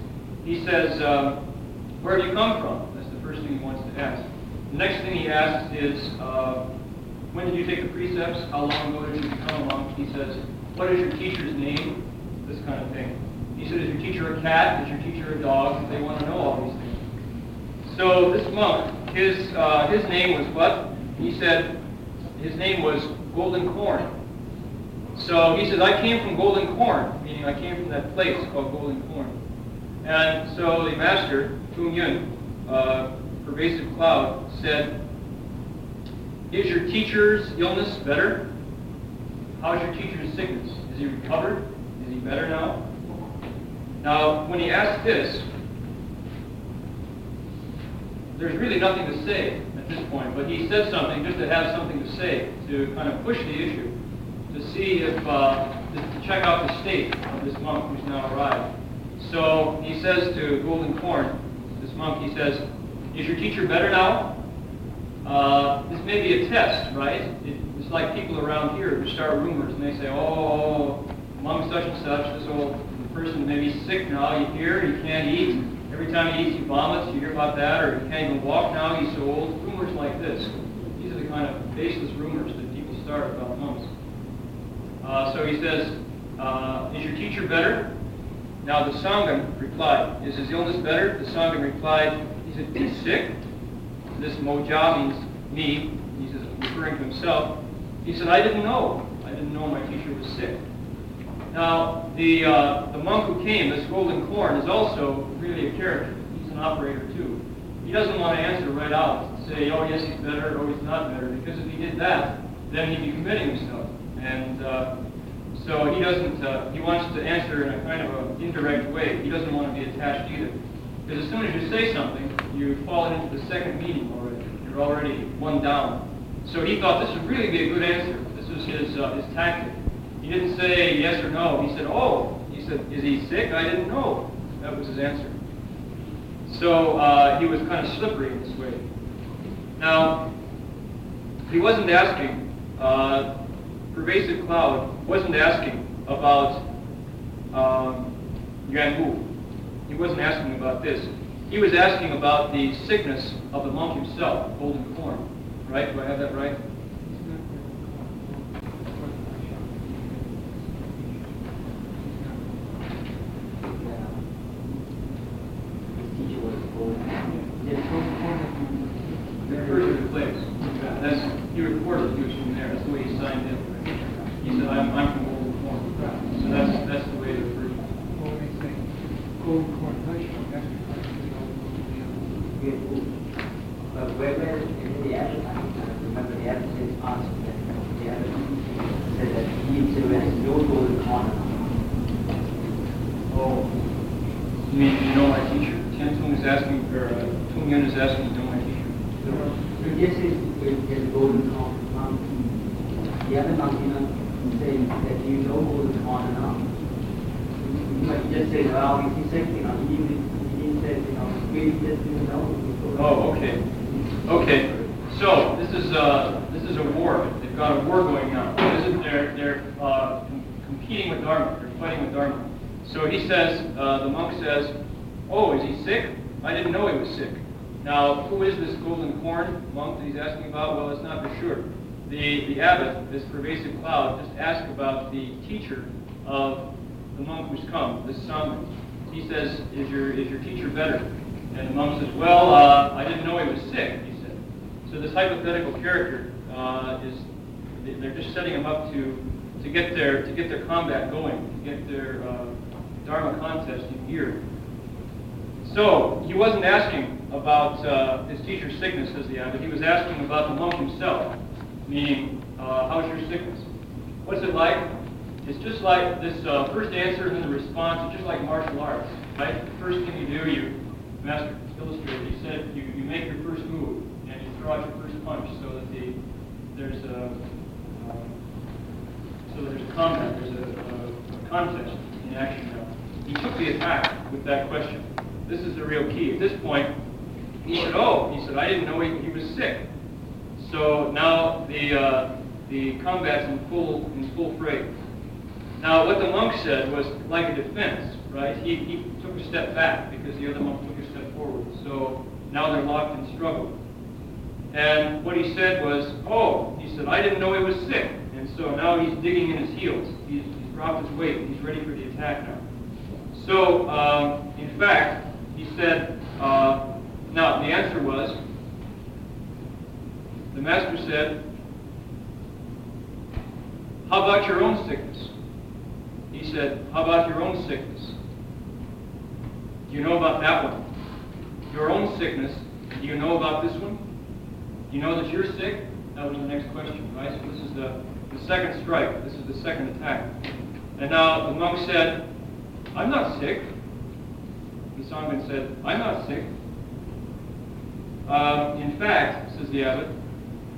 He says, uh, where have you come from? That's the first thing he wants to ask. The next thing he asks is, uh, when did you take the precepts? How long ago did you become a monk? He says, what is your teacher's name? This kind of thing. He said, is your teacher a cat? Is your teacher a dog? They want to know all these things. So this monk, his, uh, his name was what? He said, his name was Golden Corn. So he says, I came from Golden Corn, meaning I came from that place called Golden Corn. And so the master, Tung Yun, uh, pervasive cloud, said, is your teacher's illness better? How's your teacher's sickness? Is he recovered? Is he better now? Now, when he asked this, there's really nothing to say at this point, but he said something just to have something to say, to kind of push the issue, to see if, uh, to check out the state of this monk who's now arrived. So he says to Golden Corn, this monk, he says, is your teacher better now? Uh, this may be a test, right? It, it's like people around here who start rumors and they say, oh, monk such and such, this old person may be sick now. You hear, he can't eat. Every time he eats, he vomits. You hear about that, or he can't even walk now. He's so old. Rumors like this. These are the kind of baseless rumors that people start about monks. Uh, so he says, uh, is your teacher better? Now the Sangha replied, is his illness better? The Sangha replied, he said, he's sick. This Moja means me. He's referring to himself. He said, I didn't know. I didn't know my teacher was sick. Now, the, uh, the monk who came, this golden corn, is also really a character. He's an operator too. he doesn't want to answer right out, and say, oh, yes, he's better, or he's not better, because if he did that, then he'd be committing himself. And uh, so he doesn't, uh, he wants to answer in a kind of an indirect way. He doesn't want to be attached either. Because as soon as you say something, you fall into the second meaning already. You're already one down. So he thought this would really be a good answer. This was his, uh, his tactic. He didn't say yes or no. He said, oh. He said, is he sick? I didn't know. That was his answer. So uh, he was kind of slippery in this way. Now, he wasn't asking, uh, Pervasive Cloud wasn't asking about um, Yuan Wu. He wasn't asking about this. He was asking about the sickness of the monk himself, golden corn. Right? Do I have that right? refers to the place. That's, he reported he was from there. That's the way he signed in. He said, I'm, I'm from Golden Corn. So that's, that's the way it refers. Golden corn hush, that's But where, where in the advertisement, I remember the advertisement asked that the advertisement said that he said has no golden corn. Oh, you mean, you know my teacher? Tian Tung is asking, or uh, Tung Yun is asking, you know my teacher? This is is golden corn. Um, the other monk, you know, saying that you know golden corn enough. You might just say, well, he's sick, you know, he didn't, he didn't say, you know, we just didn't know. Oh, okay. Okay. So this is uh, this is a war. They've got a war going on. This is, they're they're uh, com- competing with Dharma. They're fighting with Dharma. So he says, uh, the monk says, "Oh, is he sick? I didn't know he was sick." Now, who is this golden corn monk that he's asking about? Well, it's not for sure. The the abbot, this pervasive cloud, just asked about the teacher of the monk who's come, this Sangha. He says, "Is your is your teacher better?" And the monk says, "Well, uh, I didn't know he was sick." He said. So this hypothetical character uh, is they're just setting him up to to get their to get their combat going, to get their uh, dharma contest in gear. So he wasn't asking about uh, his teacher's sickness, says the abbot. He was asking about the monk himself, meaning, uh, how's your sickness? What's it like? It's just like this uh, first answer and then the response. It's just like martial arts, right? The first thing you do, you master illustrated. He said you, you make your first move and you throw out your first punch so that the there's a uh, so there's a combat, there's a, a, a contest in action now. He took the attack with that question. This is the real key. At this point, he said, "Oh," he said, "I didn't know he, he was sick." So now the uh, the combat's in full in full fray. Now, what the monk said was like a defense, right? He, he took a step back because the other monk took a step forward. So now they're locked in struggle. And what he said was, "Oh," he said, "I didn't know he was sick." And so now he's digging in his heels. He's, he's dropped his weight. He's ready for the attack now. So, um, in fact, he said, uh, now the answer was, the master said, how about your own sickness? He said, how about your own sickness? Do you know about that one? Your own sickness, do you know about this one? Do you know that you're sick? That was the next question, right? So this is the, the second strike. This is the second attack. And now the monk said, I'm not sick. The Sangha said, I'm not sick. Um, in fact, says the abbot,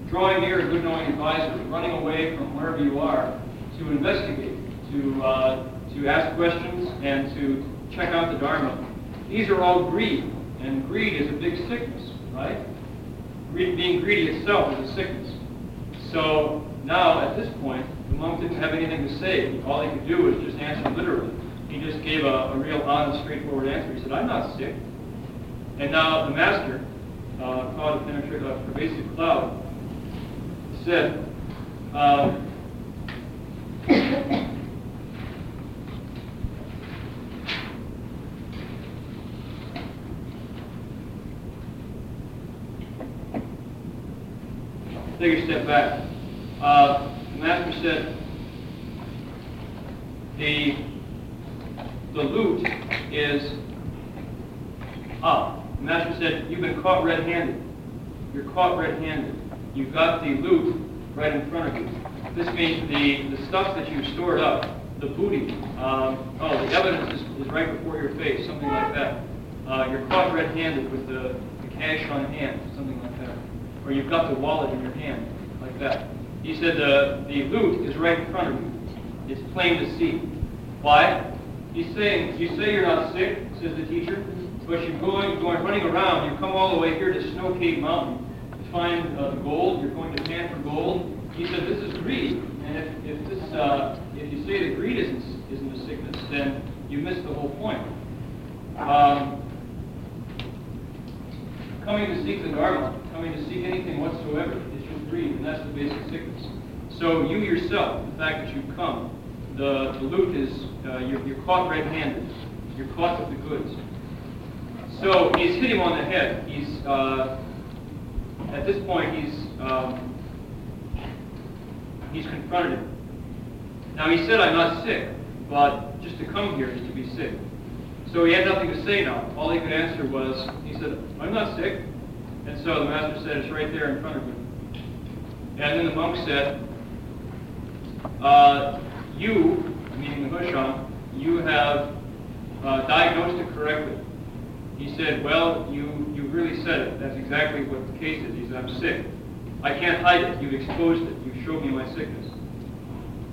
drawing near a good knowing advisor, running away from wherever you are to investigate, to, uh, to ask questions, and to check out the Dharma. These are all greed, and greed is a big sickness, right? Greed, being greedy itself is a sickness. So now, at this point, the monk didn't have anything to say. All he could do was just answer literally. He just gave a, a real honest, straightforward answer. He said, I'm not sick. And now the master, uh, called a penetrate a pervasive cloud, said, uh, take a step back. Uh, the master said, the the loot is up. The master said, You've been caught red handed. You're caught red handed. You've got the loot right in front of you. This means the, the stuff that you stored up, the booty, um, oh, the evidence is, is right before your face, something like that. Uh, you're caught red handed with the, the cash on hand, something Or you've got the wallet in your hand, like that. He said the, the loot is right in front of you. It's plain to see. Why? He's saying, you say you're not sick, says the teacher, but you're going, going running around, you come all the way here to Snow Cave Mountain to find uh, the gold, you're going to pan for gold. He said this is greed, and if, if this, uh, if you say that greed isn't, isn't a sickness, then you miss the whole point. Um, coming to seek the Dharma, coming to seek anything whatsoever, is just greed, and that's the basic sickness. So you yourself, the fact that you've come, the, the loot is, uh, you're, you're caught red-handed. You're caught with the goods. So he's hit him on the head. He's, uh, at this point, he's, um, he's confronted him. Now he said, I'm not sick, but just to come here is to be sick. So he had nothing to say now. All he could answer was, he said, I'm not sick. And so the master said, it's right there in front of him. And then the monk said, uh, you, meaning the Husham, you have uh, diagnosed it correctly. He said, well, you, you really said it. That's exactly what the case is. He said, I'm sick. I can't hide it. You've exposed it. You've showed me my sickness.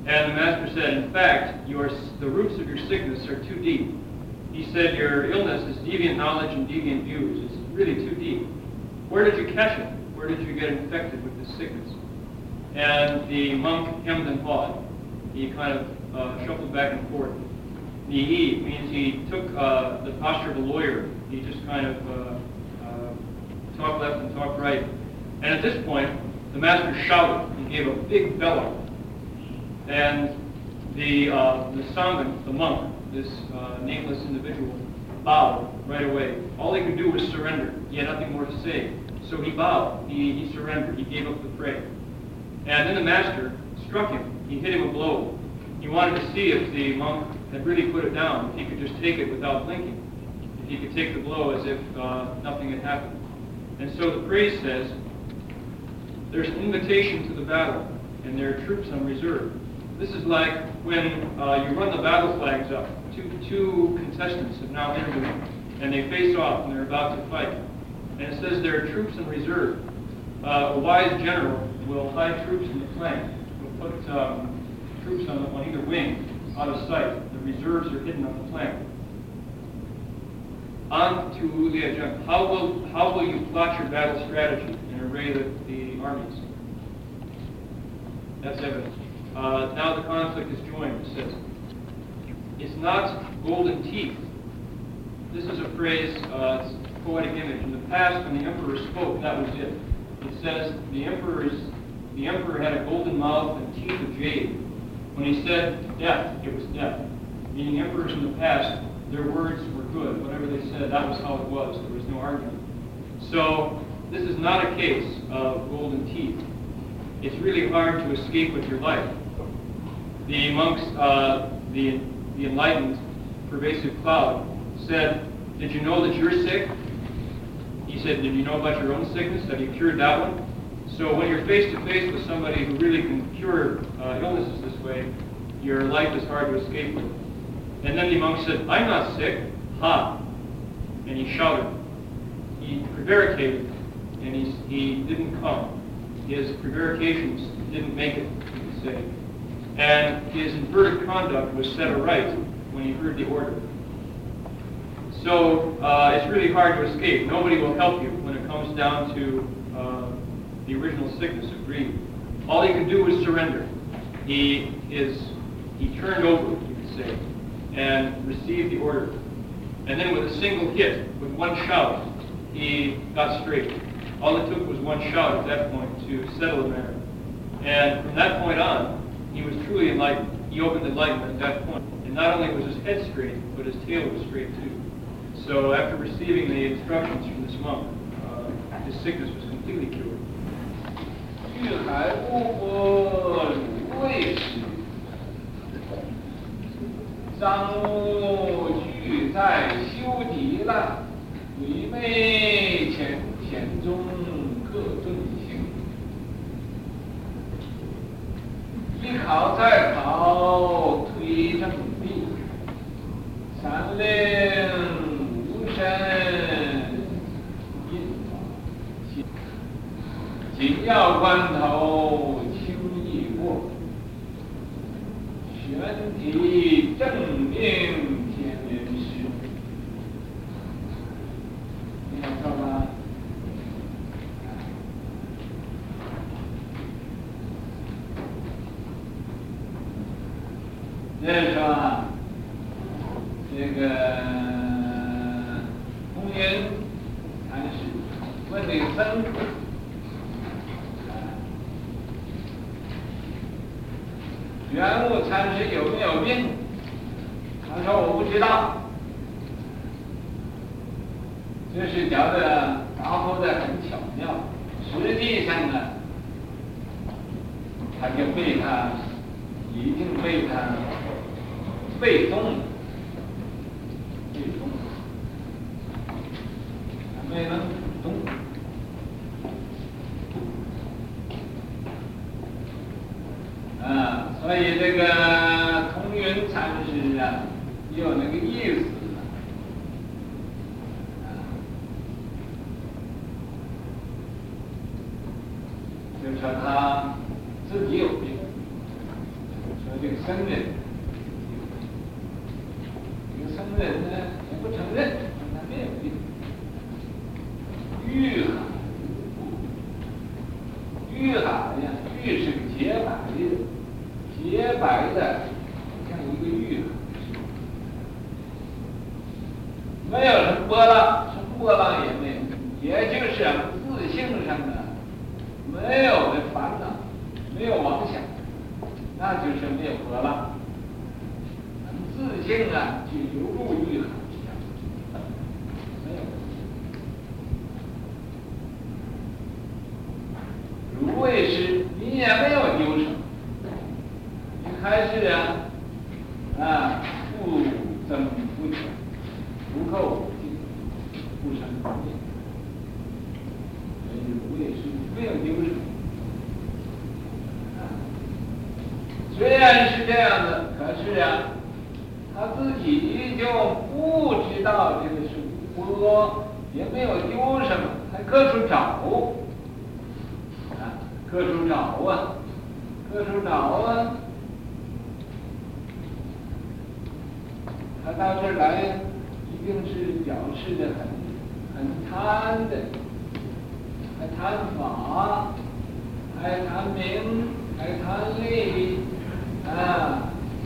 And the master said, in fact, your, the roots of your sickness are too deep. He said, your illness is deviant knowledge and deviant views. It's really too deep. Where did you catch it? Where did you get infected with this sickness? And the monk hemmed and hawed. He kind of uh, shuffled back and forth. Nihi means he took uh, the posture of a lawyer. He just kind of uh, uh, talked left and talked right. And at this point, the master shouted. He gave a big bellow. And the, uh, the Sangha, the monk, this uh, nameless individual, bowed right away. All he could do was surrender. He had nothing more to say. So he bowed. He, he surrendered. He gave up the prey. And then the master struck him. He hit him a blow. He wanted to see if the monk had really put it down, if he could just take it without blinking, if he could take the blow as if uh, nothing had happened. And so the phrase says, there's an invitation to the battle, and there are troops on reserve. This is like when uh, you run the battle flags up. Two, two contestants have now entered, and they face off, and they're about to fight. And it says there are troops in reserve. Uh, a wise general will hide troops in the flank. Will put um, troops on, on either wing out of sight. The reserves are hidden on the flank. On to Liajang. How will, how will you plot your battle strategy and array the, the armies? That's evidence. Uh, now the conflict is joined, it says. It's not golden teeth. This is a phrase, uh, poetic image. In the past, when the emperor spoke, that was it. It says the emperor's the emperor had a golden mouth and teeth of jade. When he said death, it was death. Meaning emperors in the past, their words were good. Whatever they said, that was how it was. There was no argument. So this is not a case of golden teeth. It's really hard to escape with your life. The monks, uh, the, the enlightened, pervasive cloud, said, did you know that you're sick? He said, did you know about your own sickness? Have you cured that one? So when you're face to face with somebody who really can cure uh, illnesses this way, your life is hard to escape. And then the monk said, I'm not sick. Ha! And he shouted. He prevaricated, and he, he didn't come. His prevarications didn't make it, you could say. And his inverted conduct was set aright when he heard the order. So uh, it's really hard to escape. Nobody will help you when it comes down to uh, the original sickness of greed. All he could do was surrender. He is he turned over, you could say, and received the order. And then with a single hit, with one shout, he got straight. All it took was one shout at that point to settle the matter. And from that point on, he was truly enlightened. He opened enlightenment at that point. And not only was his head straight, but his tail was straight too. So after receiving the instructions from this monk, uh, his sickness was completely cured. 身印，紧紧要关头轻易过，全体正定天人师，听到吗？再，这个。天禅师问那个僧侣，啊圆悟禅师有没有病？他说我不知道。这是讲的答复的很巧妙，实际上呢，他就被他已经被他被动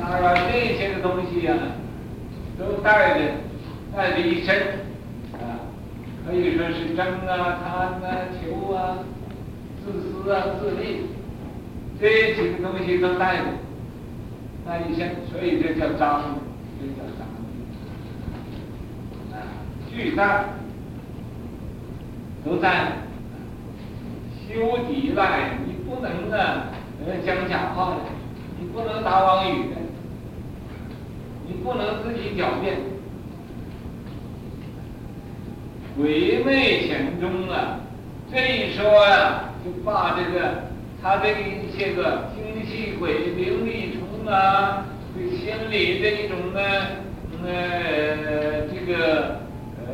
啊，当然这些个东西呀、都带着带着一身，啊，可以说是争啊、贪啊、求啊、自私啊、自利，这几个东西都带着，带一身，所以这叫脏，这叫脏，啊，巨大，都在，修抵赖，你不能啊，呃，讲假话的。你不能打妄语的，你不能自己狡辩。鬼魅潜中啊，这一说呀、就把这个他这一些个精气鬼、灵力虫啊，对心理的一种呢，呃，这个呃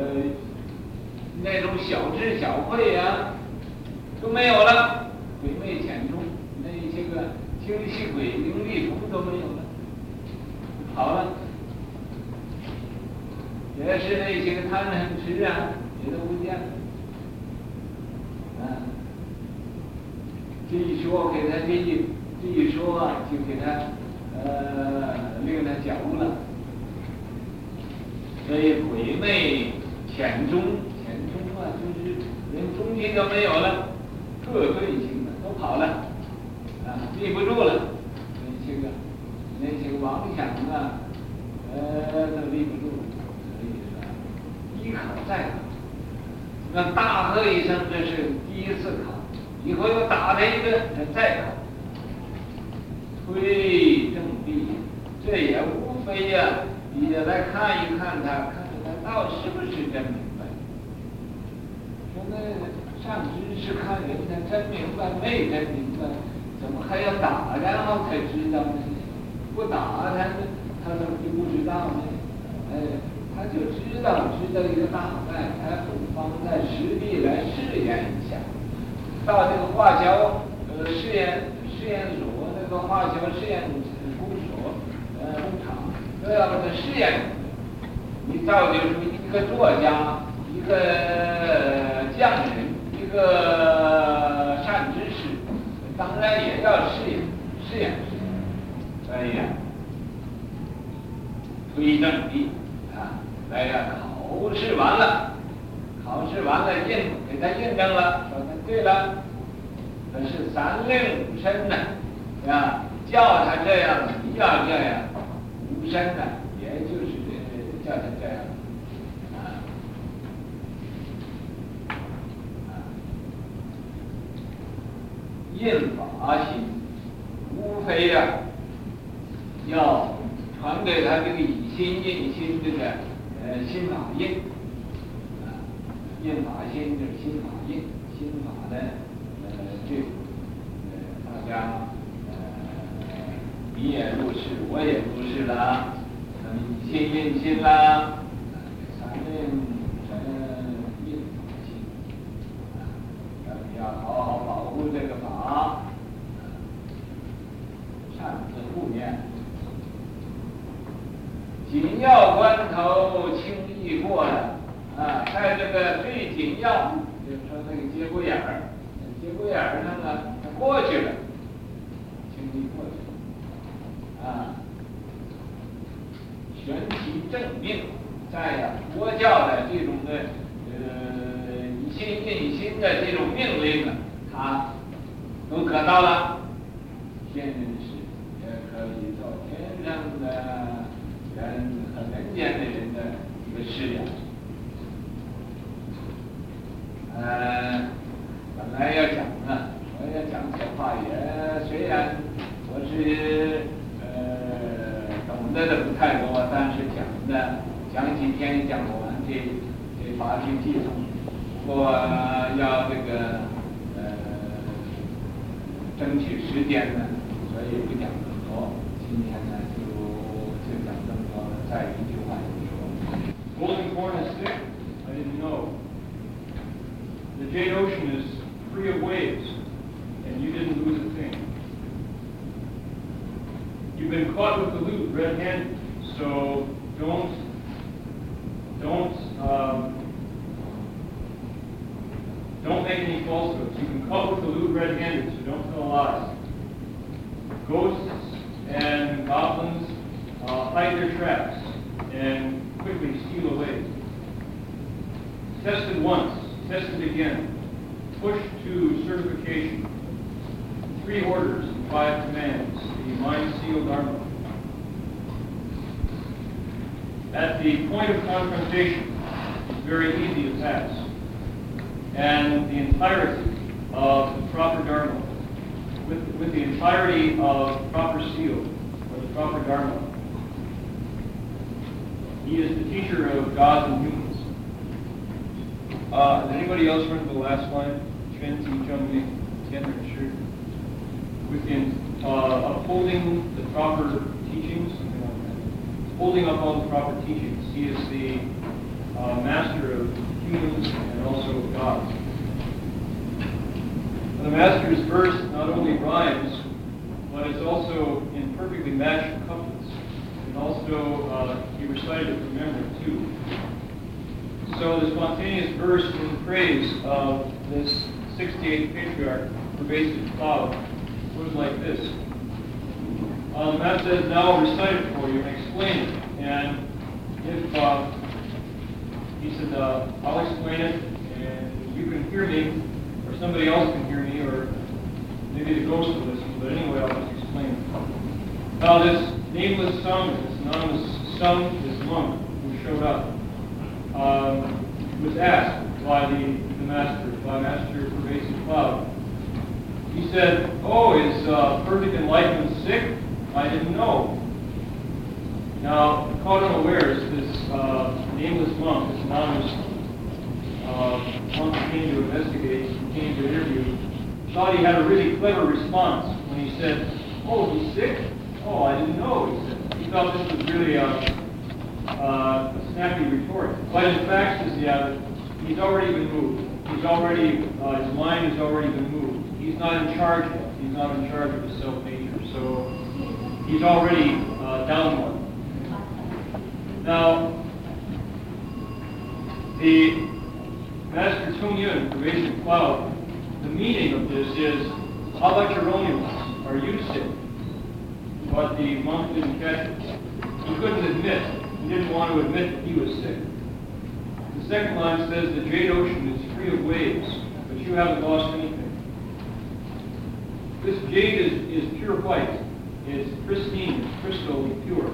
那种小智小慧啊，都没有了。鬼魅潜中那一些个。精气鬼、灵力虫都没有了，好了，也是那些个贪嗔痴啊，也都不见了。啊，这一说给他这一这一说啊，就给他呃令他觉悟了。所以鬼魅潜中，潜中啊，就是连中心都没有了，各队形的都跑了。啊，立不住了，那些个那些个妄想啊，呃，都立不住，一考再考，那大喝一声，这是第一次考，以后又打他一顿，再考，推正地，这也无非呀、也来看一看他，看看他到是不是真明白，说那上知识看人家真明白没真明白，怎么还要打然后才知道呢？不打他他怎么就不知道呢？哎，他就知道知道一个大概，他不妨在实地来试验一下。到这个化学呃试验试验所，那个化学试验工所呃工厂都要把它试验。你造就出一个作家，一个匠人，一个善知识，当然也要试验试验试验。所以呀，推证力啊，来呀，考试完了，考试完了印给他印证了，说他对了，可是三令五申呢，啊，叫他这样，你要这样，五申呢，也就是叫他这样，啊，啊，印法心，无非呀。要传给他这个以心印心这个呃心法印，啊，印法心就是心法印，心法的呃这呃大家呃你也入世，我也入世了，那么以心印心啦，once, tested again, pushed to certification. Three orders and five commands, the mind-sealed dharma. At the point of confrontation, it's very easy to pass. And the entirety of the proper dharma, with, with the entirety of proper seal, or the proper dharma, he is the teacher of gods and humans. Uh, did anybody else remember the last line? Trends incoming, standard assured. Within uh, upholding the proper teachings. Holding up all the proper teachings. He is the uh, master of humans and also of gods. The master's verse not only rhymes, but it's also in perfectly matched couplets. And also, uh, he recited it from memory, too. So the spontaneous verse in praise of this 68th patriarch, pervasive cloud, goes like this. Uh, the Master says, now I'll recite it for you and explain it. And if, uh, he said, uh, I'll explain it, and you can hear me, or somebody else can hear me, or maybe the ghost will listen, but anyway, I'll just explain it. Now, this nameless son, this anonymous son, this monk who showed up, um, was asked by the, the master, by Master Pervasive Cloud. He said, oh, is uh, perfect enlightenment sick? I didn't know. Now, caught unawares, this uh, nameless monk, this anonymous uh, monk who came to investigate, who came to interview, thought he had a really clever response when he said, "Oh, he's sick? Oh, I didn't know." He said he thought this was really a, uh, a snappy retort. But in fact, says the abbot, he's already been moved. He's already, uh, his mind has already been moved. He's not in charge yet. He's not in charge of his self nature. So he's already uh, down one. Now, the Master Tung Yun, Pervasive Cloud, the meaning of this is, how about your own? Are you sick? But the monk didn't catch it. He couldn't admit. Didn't want to admit that he was sick. The second line says, the jade ocean is free of waves, but you haven't lost anything. This jade is, is pure white. It's pristine, it's crystal pure.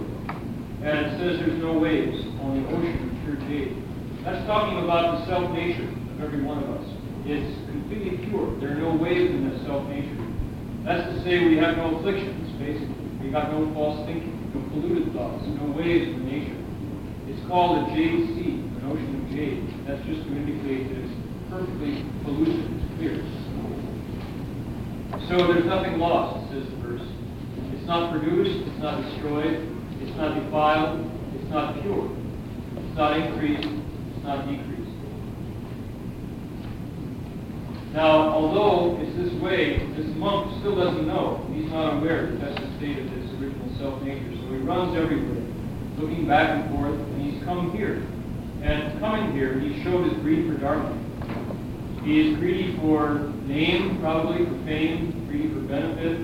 And it says there's no waves on the ocean of pure jade. That's talking about the self-nature of every one of us. It's completely pure. There are no waves in that self-nature. That's to say we have no afflictions, basically. We got no false thinking, no polluted thoughts, no waves in the nature. It's called a sea, an ocean of jade. That's just to indicate that it's perfectly pellucid, it's clear. So there's nothing lost, says the verse. It's not produced, it's not destroyed, it's not defiled, it's not pure. It's not increased, it's not decreased. Now, although it's this way, this monk still doesn't know. He's not aware that that's the state of his original self-nature. So he runs everywhere, looking back and forth, and he's come here. And coming here, he showed his greed for Dharma. He is greedy for name, probably, for fame, greedy for benefit.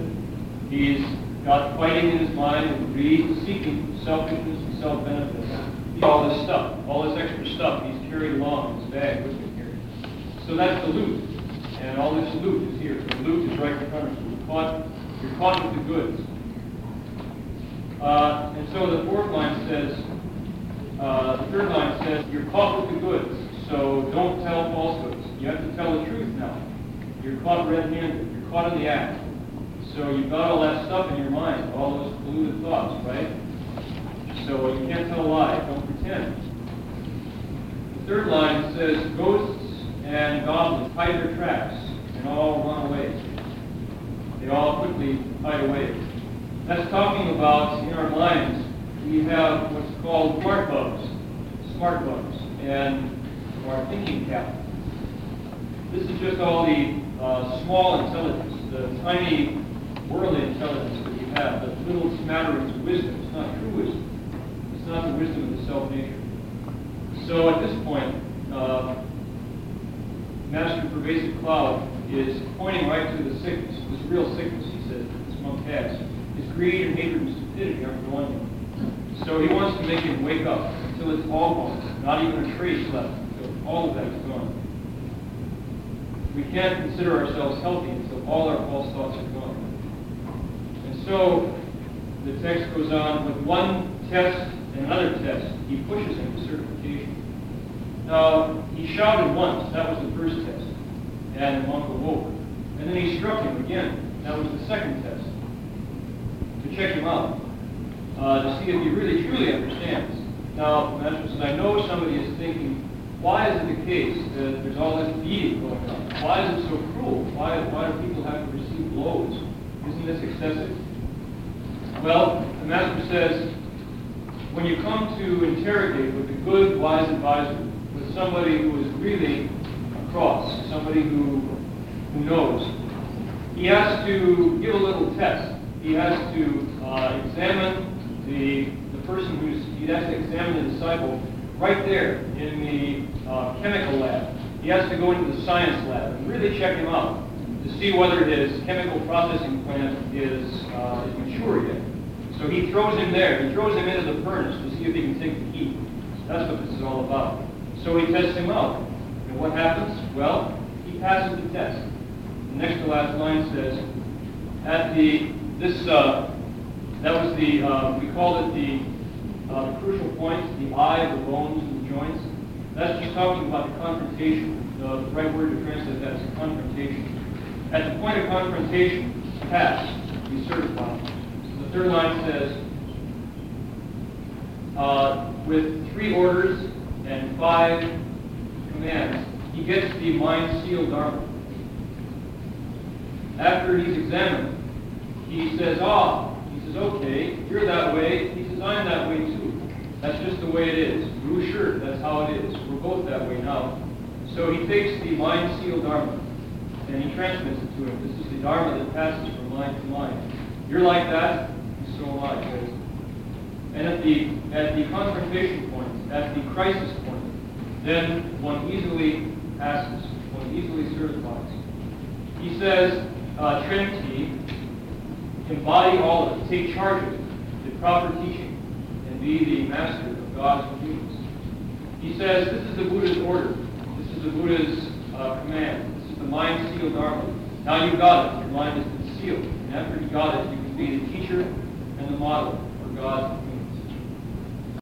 He's got fighting in his mind and greed, seeking selfishness and self-benefit. All this stuff, all this extra stuff he's carried along in his bag with him here. So that's the loot. And all this loot is here. The loot is right in front of you. You're caught, you're caught with the goods. Uh, and so the fourth line says, uh, the third line says, you're caught with the goods, so don't tell falsehoods. You have to tell the truth now. You're caught red-handed. You're caught in the act. So you've got all that stuff in your mind, all those polluted thoughts, right? So you can't tell a lie. Don't pretend. The third line says, ghosts and goblins hide their tracks and all run away. They all quickly hide away. That's talking about in our minds, we have what's called smart bugs, smart bugs, and our thinking cap. This is just all the uh, small intelligence, the tiny worldly intelligence that you have, the little smatterings of wisdom. It's not true wisdom. It's not the wisdom of the self-nature. So at this point, uh, Master Pervasive Cloud is pointing right to the sickness, this real sickness, he says, that this monk has. Greed and hatred and stupidity are going him. So he wants to make him wake up until it's all gone, not even a trace left, until all of that is gone. We can't consider ourselves healthy until all our false thoughts are gone. And so the text goes on with one test and another test. He pushes him to certification. Now, he shouted once. That was the first test. And the monk awoke. And then he struck him again. That was the second test. Check him out. Uh, to see if he really truly understands. Now, Master I know somebody is thinking, why is it the case that there's all this beating going on? Why is it so cruel? Why, why do people have to receive blows? Isn't this excessive? Well, the Master says, when you come to interrogate with a good, wise advisor, with somebody who is really across, somebody who, who knows, he has to give a little test. He has to uh, examine the, the person who's, he has to examine the disciple right there in the uh, chemical lab. He has to go into the science lab and really check him out to see whether his chemical processing plant is, uh, is mature yet. So he throws him there. He throws him into the furnace to see if he can take the heat. That's what this is all about. So he tests him out. And what happens? Well, he passes the test. The next to last line says, at the, this, uh, that was the, uh, we called it the, uh, the crucial point, the eye the bones and the joints. That's just talking about the confrontation. The right word to translate that is confrontation. At the point of confrontation, pass, be certified. The third line says, uh, with three orders and five commands, he gets the mind sealed Dharma. After he's examined, he says, ah, he says, okay, you're that way. He says, I'm that way too. That's just the way it is. Ru shi, that's how it is. We're both that way now. So he takes the mind sealed Dharma and he transmits it to him. This is the Dharma that passes from mind to mind. You're like that, and so am I. says. And at the at the confrontation point, at the crisis point, then one easily passes, one easily certifies. He says, uh, Trinity, embody all of it, take charge of it, the proper teaching, and be the master of God's forgiveness. He says, this is the Buddha's order. This is the Buddha's uh, command. This is the mind sealed Dharma. Now you've got it. Your mind has been sealed. And after you got it, you can be the teacher and the model for God's